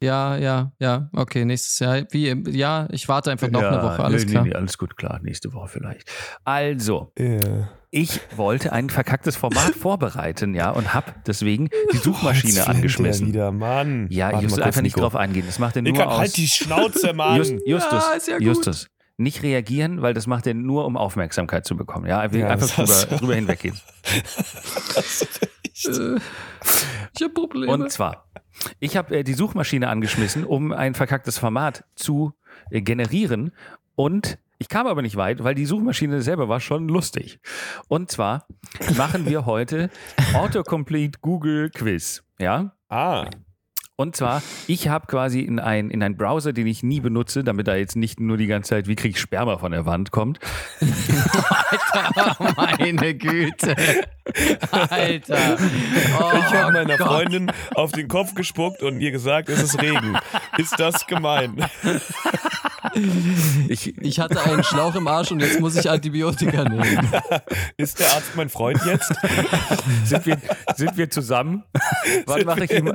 Ja, ja, ja. Okay, nächstes Jahr. Wie, ja, ich warte einfach noch Ja, eine Woche. Alles nee, klar. Nee, alles gut, klar. Nächste Woche vielleicht. Also, Ja. Ich wollte ein verkacktes Format <laughs> vorbereiten, ja, und habe deswegen die <laughs> Jetzt Suchmaschine flennt angeschmissen. Er wieder, Mann. Ja, Warte ich muss einfach nicht Nico. drauf eingehen. Das macht er nur Ilkan, aus. halt die Schnauze, <laughs> Mann. Just, Justus, Ja, ist ja gut. Justus, nicht reagieren, weil das macht er nur, um Aufmerksamkeit zu bekommen. Ja, will Ja, einfach drüber, drüber hinweggehen. Äh, ich habe Probleme. Und zwar, ich habe äh, die Suchmaschine angeschmissen, um ein verkacktes Format zu äh, generieren. Und ich kam aber nicht weit, weil die Suchmaschine selber war schon lustig. Und zwar machen wir heute <laughs> Autocomplete Google Quiz. Ja, Ah, Und zwar, ich habe quasi in ein in einen Browser, den ich nie benutze, damit da jetzt nicht nur die ganze Zeit, wie kriege ich Sperma von der Wand kommt. <laughs> Alter, meine Güte. Alter. Oh, ich habe meiner Gott. Freundin auf den Kopf gespuckt und ihr gesagt, es ist Regen. ist das gemein? Ich, Ich hatte einen Schlauch im Arsch und jetzt muss ich Antibiotika nehmen. Ist der Arzt mein Freund jetzt? sind, wir, sind wir zusammen? Wann mache ich ihm.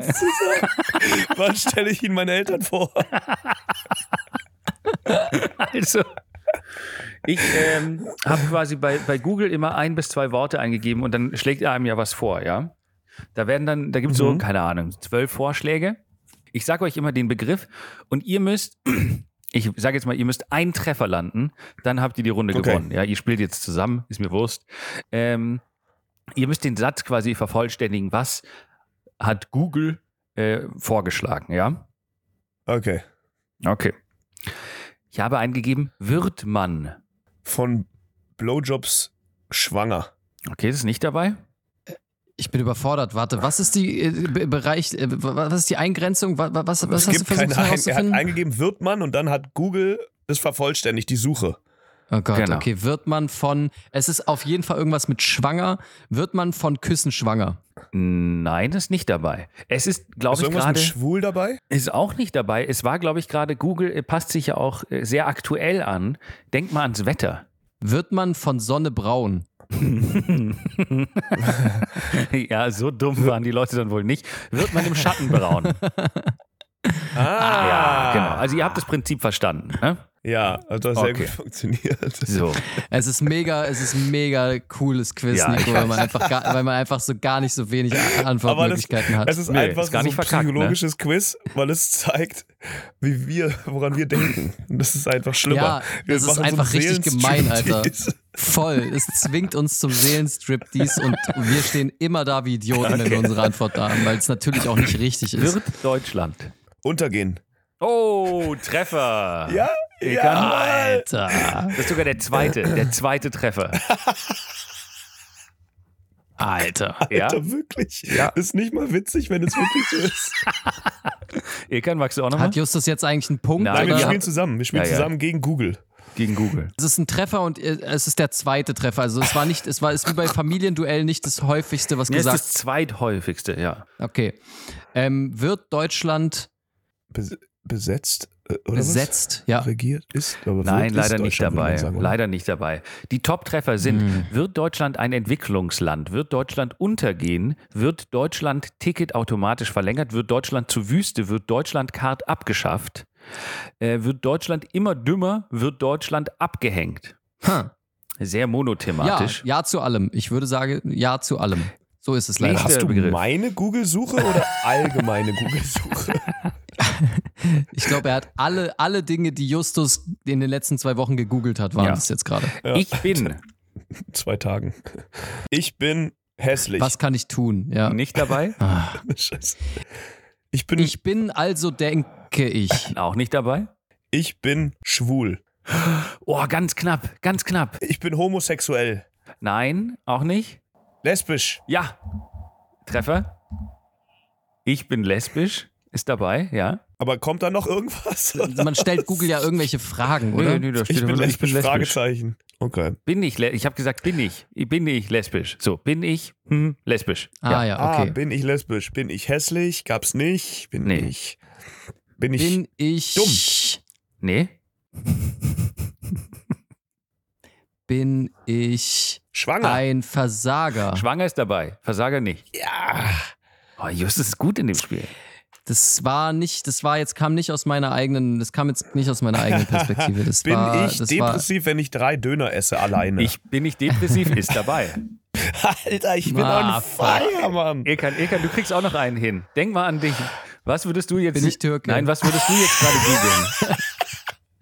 <laughs> Wann stelle ich ihn meinen Eltern vor? <laughs> Also, ich ähm, habe quasi bei, bei Google immer ein bis zwei Worte eingegeben und dann schlägt er einem ja was vor, ja? Da werden dann, da gibt es so, Mhm. keine Ahnung, zwölf Vorschläge. Ich sage euch immer den Begriff und ihr müsst, <clears throat> ich sage jetzt mal, ihr müsst einen Treffer landen, dann habt ihr die Runde Okay. gewonnen. Ja, ihr spielt jetzt zusammen, ist mir Wurst. Ähm, ihr müsst den Satz quasi vervollständigen, was hat Google äh, vorgeschlagen, ja? Okay. Okay. Ich habe eingegeben, wird man. Von Blowjobs schwanger. Okay, das ist nicht dabei. Ich bin überfordert. Warte, was ist die äh, Be- Bereich, äh, wa- was ist die Eingrenzung? Was, was, was es hast du versucht keine ein, Er hat herauszufinden? eingegeben, wird man und dann hat Google das vervollständigt, die Suche. Oh Gott, Genau. okay. Wird man von, es ist auf jeden Fall irgendwas mit schwanger, wird man von Küssen schwanger? Nein, ist nicht dabei. Es ist, Ist glaube ich, gerade, schwul dabei? ist auch nicht dabei. Es war, glaube ich, gerade, Google äh, passt sich ja auch äh, sehr aktuell an. Denk mal ans Wetter. Wird man von Sonne braun? <laughs> ja, so dumm waren die Leute dann wohl nicht. Wird man im Schatten braun? <laughs> Ah, Ja, genau. Also ihr habt das Prinzip verstanden. Ne? Ja, also das hat sehr Okay. gut funktioniert. <laughs> So. Es ist mega, es ist mega cooles Quiz, Ja, Nico, weil man, einfach gar, weil man einfach so gar nicht so wenig Antwortmöglichkeiten hat. Es ist Nee, einfach ist gar so nicht ein verkackt, ne? psychologisches Quiz, weil es zeigt, wie wir, woran wir denken. Und das ist einfach schlimmer. Ja, Wir das ist so einfach einen richtig gemein, <laughs> Alter. Voll. Es zwingt uns zum Seelenstriptease und wir stehen immer da wie Idioten, wenn wir unsere Antwort da haben, weil es natürlich auch nicht richtig ist. Wird Deutschland. Untergehen. Oh, Treffer. Ja? Egal. Alter. Das ist sogar der zweite, der zweite Treffer. Alter. Ja? Alter, wirklich? Ja. Ist nicht mal witzig, wenn es wirklich so ist. <laughs> Ilkan, magst du auch nochmal? Hat Justus jetzt eigentlich einen Punkt? Nein, Nein, wir oder? spielen zusammen. Wir spielen Ja, ja. zusammen gegen Google. Gegen Google. Es ist ein Treffer und äh, es ist der zweite Treffer. Also es war nicht, es war ist wie bei Familienduell nicht das häufigste, was Ja, ist gesagt. das zweithäufigste, ja. Okay. Ähm, wird Deutschland Bes besetzt? Äh, Oder besetzt? Was? Ja. Regiert? Ist? Aber Nein, leider nicht dabei. sagen, leider nicht dabei. Die Top-Treffer sind: Wird Deutschland ein Entwicklungsland? Wird Deutschland untergehen? Wird Deutschland Ticket automatisch verlängert? Wird Deutschland zu Wüste? Wird Deutschland Card abgeschafft? Äh, wird Deutschland immer dümmer? Wird Deutschland abgehängt? Ha. Sehr Ja, monothematisch. ja zu allem. Ich würde sagen, ja zu allem. So ist es leider. Hast du Begriff. meine Google-Suche oder allgemeine Google-Suche? <laughs> Ich glaube, er hat alle, alle Dinge, die Justus in den letzten zwei Wochen gegoogelt hat, waren Ja. das jetzt gerade. Ja. Ich bin Zwei Tagen. Ich bin hässlich. Was kann ich tun? Ja. nicht dabei, Ah. <laughs> Scheiße. Ich bin, Ich bin also, denke ich. auch nicht dabei. ich bin schwul. Oh, ganz knapp, ganz knapp. Ich bin homosexuell. Nein, auch nicht. Lesbisch. Ja. Treffer. Ich bin lesbisch. Ist dabei, ja. Aber kommt da noch irgendwas? <laughs> Man stellt Google ja irgendwelche Fragen, oder? da Ich bin lesbisch, Fragezeichen. Okay. Bin ich, ich habe gesagt, bin ich. Bin ich lesbisch. So, bin ich hm, lesbisch. Ah ja, Ah, okay. bin ich lesbisch? Bin ich hässlich? Gab's nicht? Bin Nee. ich. Bin ich. Bin ich dumm? Nee. <laughs> Bin ich schwanger? ein Versager? Schwanger ist dabei. Versager nicht. ja. Oh, Justus ist gut in dem Spiel. Das war nicht, das war jetzt, kam nicht aus meiner eigenen, das kam jetzt nicht aus meiner eigenen Perspektive. Das <laughs> Bin war, ich das war, depressiv, wenn ich drei Döner esse alleine? Ich bin nicht depressiv, ist dabei. <laughs> Alter, ich bin Ah, on fire, Mann. Ilkan, Ilkan, du kriegst auch noch einen hin. Denk mal an dich. Was würdest du jetzt. Bin ich Türke? Nein, was würdest du jetzt gerade googeln? <laughs>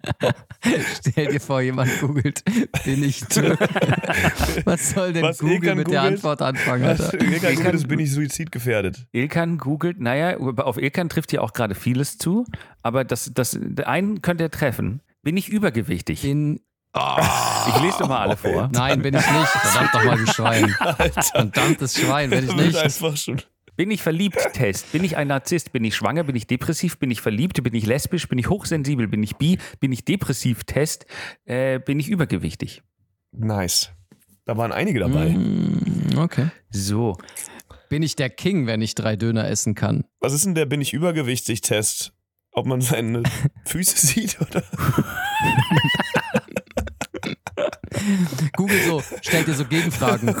<laughs> Stell dir vor, jemand googelt, bin ich Türke. <laughs> Was soll denn Was Google Ilkan mit der googelt? Antwort anfangen, Was? Alter? <laughs> Ilkan, Ilkan- das bin ich suizidgefährdet. Ilkan googelt, naja, auf Ilkan trifft ja auch gerade vieles zu, aber das, das, einen könnte er treffen. Bin ich übergewichtig? Bin, Ich lese doch mal alle vor. nein, bin ich nicht. Verdammt doch mal, du Schwein. Verdammtes Schwein, bin ich nicht. einfach schon. Bin ich verliebt? Test. Bin ich ein Narzisst? Bin ich schwanger? Bin ich depressiv? Bin ich verliebt? Bin ich lesbisch? Bin ich hochsensibel? Bin ich bi? Bin ich depressiv? Test. Äh, bin ich übergewichtig? Nice. Da waren einige dabei. Mm, Okay. So. Bin ich der King, wenn ich drei Döner essen kann? Was ist denn der Bin ich übergewichtig-Test? Ob man seine Füße sieht oder? Google so, stellt dir so Gegenfragen.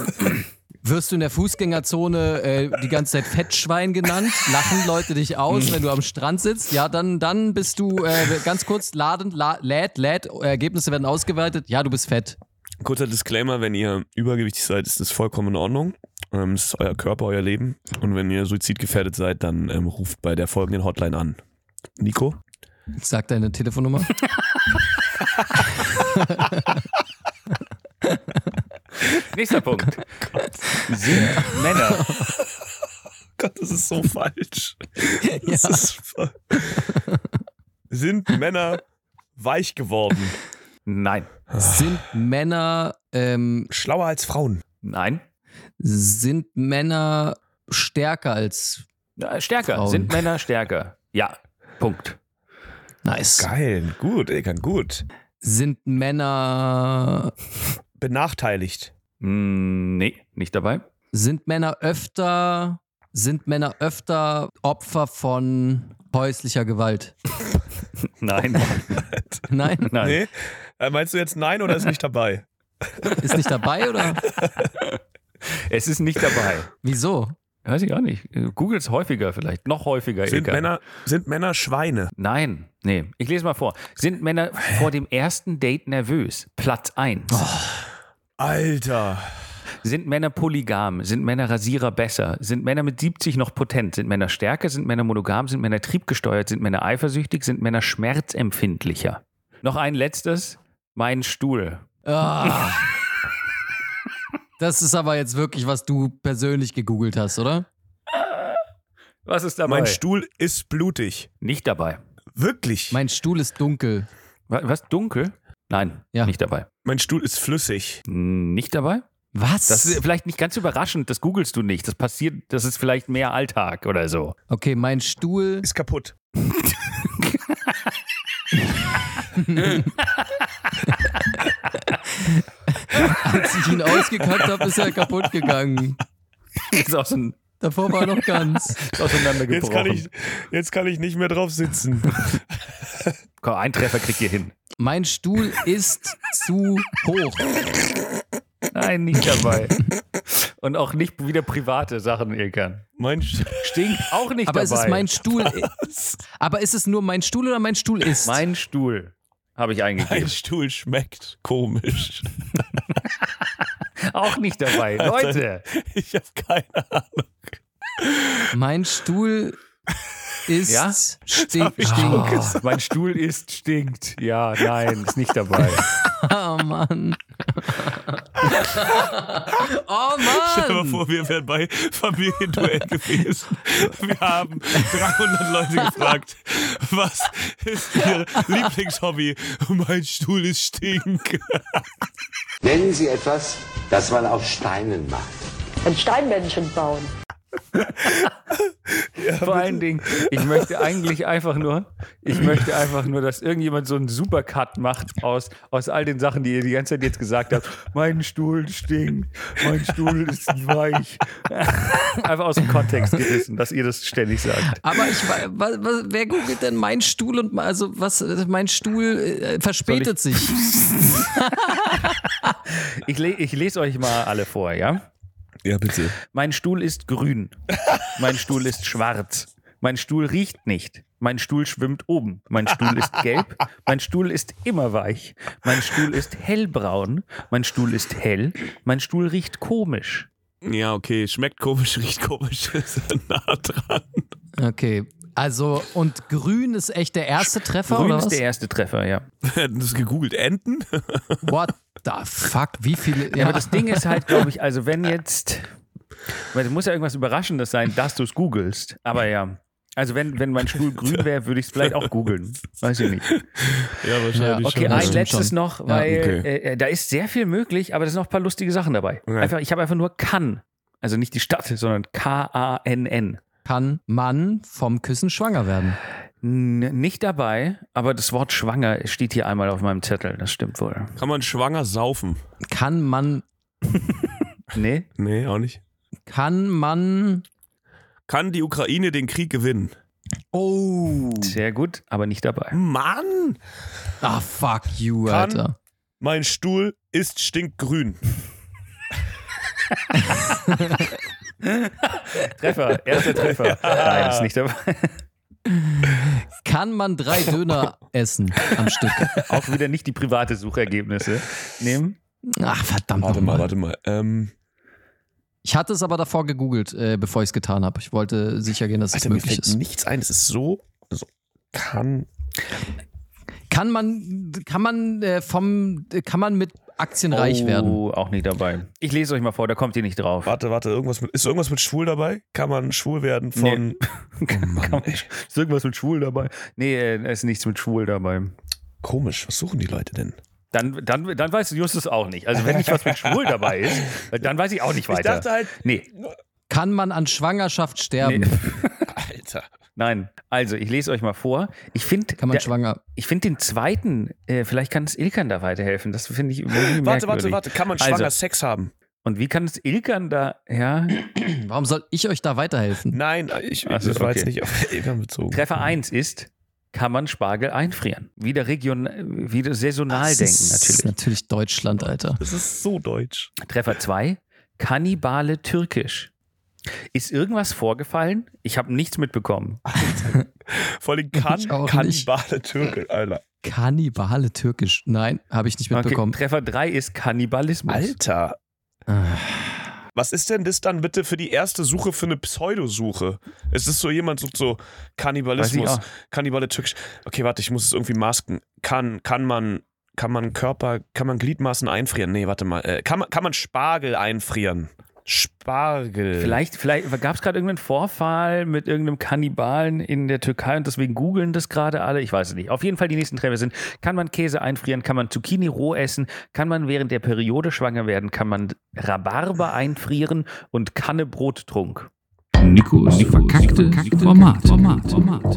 Wirst du in der Fußgängerzone äh, die ganze Zeit Fettschwein genannt? Lachen Leute dich aus, wenn du am Strand sitzt? Ja, dann, dann bist du äh, ganz kurz laden, la, lädt, lädt, Ergebnisse werden ausgewertet. Ja, du bist fett. Kurzer Disclaimer, wenn ihr übergewichtig seid, ist das vollkommen in Ordnung. Ähm, Es ist euer Körper, euer Leben. Und wenn ihr suizidgefährdet seid, dann ähm, ruft bei der folgenden Hotline an. Nico? Sag deine Telefonnummer. <laughs> <laughs> Nächster Punkt. <laughs> Sind Männer. Gott, das ist so <laughs> falsch. Das Ja. ist voll- Sind Männer weich geworden? Nein. Sind Männer, ähm, Schlauer als Frauen? Nein. sind Männer stärker als Ja, Stärker. Frauen. Sind Männer stärker? Ja. Punkt. nice? Geil, gut, ey, kann gut. Sind Männer, Benachteiligt. Hm, nee, nicht dabei. sind Männer öfter, sind Männer öfter Opfer von häuslicher Gewalt? <laughs> Nein. <laughs> Nein? Nein. Nee? Äh, meinst du jetzt nein oder ist nicht dabei? <laughs> Ist nicht dabei oder? Es ist nicht dabei. Wieso? Weiß ich auch nicht. Google es häufiger vielleicht. Noch häufiger. Sind Ilka. Männer, sind Männer Schweine? Nein. Nee. Ich lese mal vor. Sind Männer vor dem ersten Date nervös? Platz 1. Alter. Sind Männer polygam? Sind Männer Rasierer besser? Sind Männer mit 70 noch potent? Sind Männer stärker? Sind Männer monogam? Sind Männer triebgesteuert? Sind Männer eifersüchtig? Sind Männer schmerzempfindlicher? Noch ein letztes. Mein Stuhl. Ah. Das ist aber jetzt wirklich, was du persönlich gegoogelt hast, oder? Was ist dabei? Mein Stuhl ist blutig. Nicht dabei. Wirklich? Mein Stuhl ist dunkel. Wa- Was? Dunkel? Nein, Ja. nicht dabei. Mein Stuhl ist flüssig. Nicht dabei? Was? Das ist vielleicht nicht ganz überraschend, das googelst du nicht. Das passiert, das ist vielleicht mehr Alltag oder so. okay, mein Stuhl. Ist kaputt. <laughs> Als ich ihn ausgekackt habe, ist er kaputt gegangen. Ist auch so ein, Davor war er noch ganz. auseinandergebrochen. Jetzt kann, ich, jetzt kann ich nicht mehr drauf sitzen. Komm, ein Treffer kriegt ihr hin. Mein Stuhl ist zu hoch. Nein, nicht dabei. Und auch nicht wieder private Sachen, Ilkan. Mein Sch Stinkt auch nicht Aber dabei. ist es mein Stuhl? Aber ist es nur mein Stuhl oder mein Stuhl ist? Mein Stuhl habe ich mein eingegeben. Stuhl schmeckt komisch. <laughs> Auch nicht dabei. Leute, Ich habe keine Ahnung. Mein Stuhl ist Ja? stinkt. Oh, mein Stuhl ist stinkt. Ja, nein, ist nicht dabei. <laughs> oh Mann. <laughs> oh Stell dir mal Mann. vor, wir wären bei Familienduell gewesen. Wir haben 300 Leute gefragt, was ist ihr Lieblingshobby? Mein Stuhl ist stink. Nennen Sie etwas, das man aus Steinen macht. Ein Steinmännchen bauen. <laughs> Vor allen Dingen, ich möchte eigentlich einfach nur, ich möchte einfach nur, dass irgendjemand so einen Supercut macht aus, aus all den Sachen, die ihr die ganze Zeit jetzt gesagt habt. Mein Stuhl stinkt, mein Stuhl ist weich. <laughs> Einfach aus dem Kontext gerissen, dass ihr das ständig sagt. Aber ich wa- wa- wa- wer googelt denn mein Stuhl und also was mein Stuhl äh, verspätet sich. <laughs> Ich, le ich lese euch mal alle vor, ja? Ja, bitte. Mein Stuhl ist grün. Mein Stuhl ist schwarz. Mein Stuhl riecht nicht. Mein Stuhl schwimmt oben. Mein Stuhl ist gelb. Mein Stuhl ist immer weich. Mein Stuhl ist hellbraun. Mein Stuhl ist hell. Mein Stuhl riecht komisch. Ja, okay. Schmeckt komisch, riecht komisch. Ist <laughs> nah dran. Okay. Also, und grün ist echt der erste Treffer, Grün oder ist was? der erste Treffer, ja. <laughs> Hätten das gegoogelt. Enten? <laughs> What the fuck? Wie viele? Ja, aber das Ding ist halt, glaube ich, also wenn jetzt, weil es muss ja irgendwas Überraschendes sein, dass du es googelst. Aber ja, also wenn, wenn mein Stuhl grün <laughs> wäre, würde ich es vielleicht auch googeln. Weiß ich nicht. Ja, wahrscheinlich Ja, Okay, Ja, ein letztes schon. noch, Ja, weil okay. äh, da ist sehr viel möglich, aber da sind noch ein paar lustige Sachen dabei. Okay. Einfach, ich habe einfach nur kann. Also nicht die Stadt, sondern K-A-N-N. Kann man vom Küssen schwanger werden? N nicht dabei, aber das Wort schwanger steht hier einmal auf meinem Zettel. Das stimmt wohl. Kann man schwanger saufen? Kann man, <laughs> Nee? Nee, auch nicht. kann man, Kann die Ukraine den Krieg gewinnen? oh, Sehr gut, aber nicht dabei. Mann! ah fuck you, Kann- Alter. Mein Stuhl ist stinkgrün. <laughs> <laughs> Treffer, erster Treffer. Nein, ist nicht dabei. Kann man drei Döner essen am Stück? Auch wieder nicht die private Suchergebnisse nehmen. Ach, verdammt Warte mal, nochmal. warte mal. Ähm, Ich hatte es aber davor gegoogelt, äh, bevor ich es getan habe. Ich wollte sicher gehen, dass es Alter, mir möglich fällt ist. nichts ein. Es ist so, so kann. Kann man, kann man äh, vom, kann man mit Aktien reich werden? Oh, auch nicht dabei. Ich lese euch mal vor, da kommt ihr nicht drauf. Warte, warte, irgendwas mit, ist irgendwas mit schwul dabei? Kann man schwul werden von. Nee. <laughs> Oh Mann, Kann man- ey. ist irgendwas mit schwul dabei? Nee, äh, da ist nichts mit schwul dabei. Komisch, was suchen die Leute denn? Dann, dann, dann weiß Justus auch nicht. Also wenn nicht was mit schwul dabei ist, <laughs> dann weiß ich auch nicht weiter. halt. nee, Kann man an Schwangerschaft sterben? nee, <laughs> Alter. nein. Also ich lese euch mal vor. Ich finde Kann man schwanger? ich finde den zweiten, äh, vielleicht kann es Ilkan da weiterhelfen. Das finde ich Warte, warte, merkwürdig. warte. Kann man Also- schwanger Sex haben? Und wie kann es Ilkan da, ja, <clears throat> Warum soll ich euch da weiterhelfen? Nein, ich, Ach so, das war jetzt okay. nicht auf <laughs> Eltern bezogen. Treffer 1 ist, kann man Spargel einfrieren? Wieder region, wieder saisonal Das denken ist natürlich. Natürlich Deutschland, Alter. Das ist so deutsch. Treffer 2, Kannibale türkisch. Ist irgendwas vorgefallen? Ich habe nichts mitbekommen. <laughs> Vor allem kann, Ich auch Kannibale Türke, Alter. Kannibale türkisch. Nein, habe ich nicht Okay, mitbekommen. Treffer 3 ist Kannibalismus. Alter. Ah. Was ist denn das dann bitte für die erste Suche für eine Pseudosuche? Es ist so, jemand sucht so Kannibalismus. Kannibale türkisch. Okay, warte, ich muss es irgendwie masken. Kann, kann man, kann man Körper, kann man Gliedmaßen einfrieren? Nee, warte mal. Äh, kann, man, kann man Spargel einfrieren? Spargel. Vielleicht, vielleicht gab es gerade irgendeinen Vorfall mit irgendeinem Kannibalen in der Türkei und deswegen googeln das gerade alle. Ich weiß es nicht. Auf jeden Fall die nächsten Treffer sind: Kann man Käse einfrieren? Kann man Zucchini roh essen? Kann man während der Periode schwanger werden? Kann man Rhabarber einfrieren? Und Kannebrottrunk? Nikos verkackte Format. Format. Format.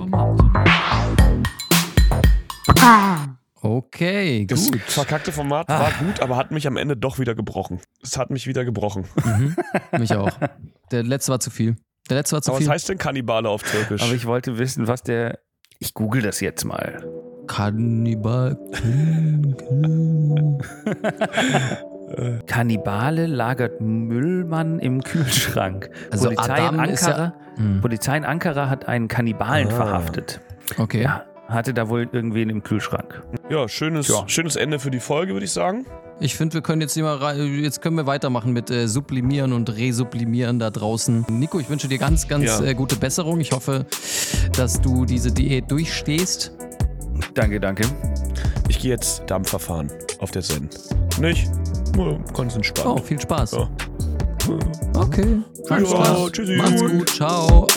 Format. Okay, Das gut. verkackte Format war gut, aber hat mich am Ende doch wieder gebrochen. Es hat mich wieder gebrochen. Mhm. Mich auch. <laughs> Der letzte war zu viel. Der letzte war zu Aber was viel. heißt denn Kannibale auf Türkisch? Aber ich wollte wissen, was der. Ich google das jetzt mal. Kannibal. <laughs> Kannibale lagert Müllmann im Kühlschrank. Also Polizei, in Adam ist ja- Ankara, Hm. Polizei in Ankara hat einen Kannibalen Ah. verhaftet. Okay. Ja, hatte da wohl irgendwen im Kühlschrank. ja, schönes, Tja. schönes Ende für die Folge, würde ich sagen. Ich finde, wir können jetzt rei- jetzt können wir weitermachen mit äh, Sublimieren und Resublimieren da draußen. Nico, ich wünsche dir ganz, ganz Ja. äh, gute Besserung. Ich hoffe, dass du diese Diät durchstehst. Danke, danke. Ich gehe jetzt Dampfer fahren auf der Zen. Nicht? Nur ganz entspannt. Oh, viel Spaß. Ja. Okay. Ja, klar. tschüssi. Macht's gut. Ciao.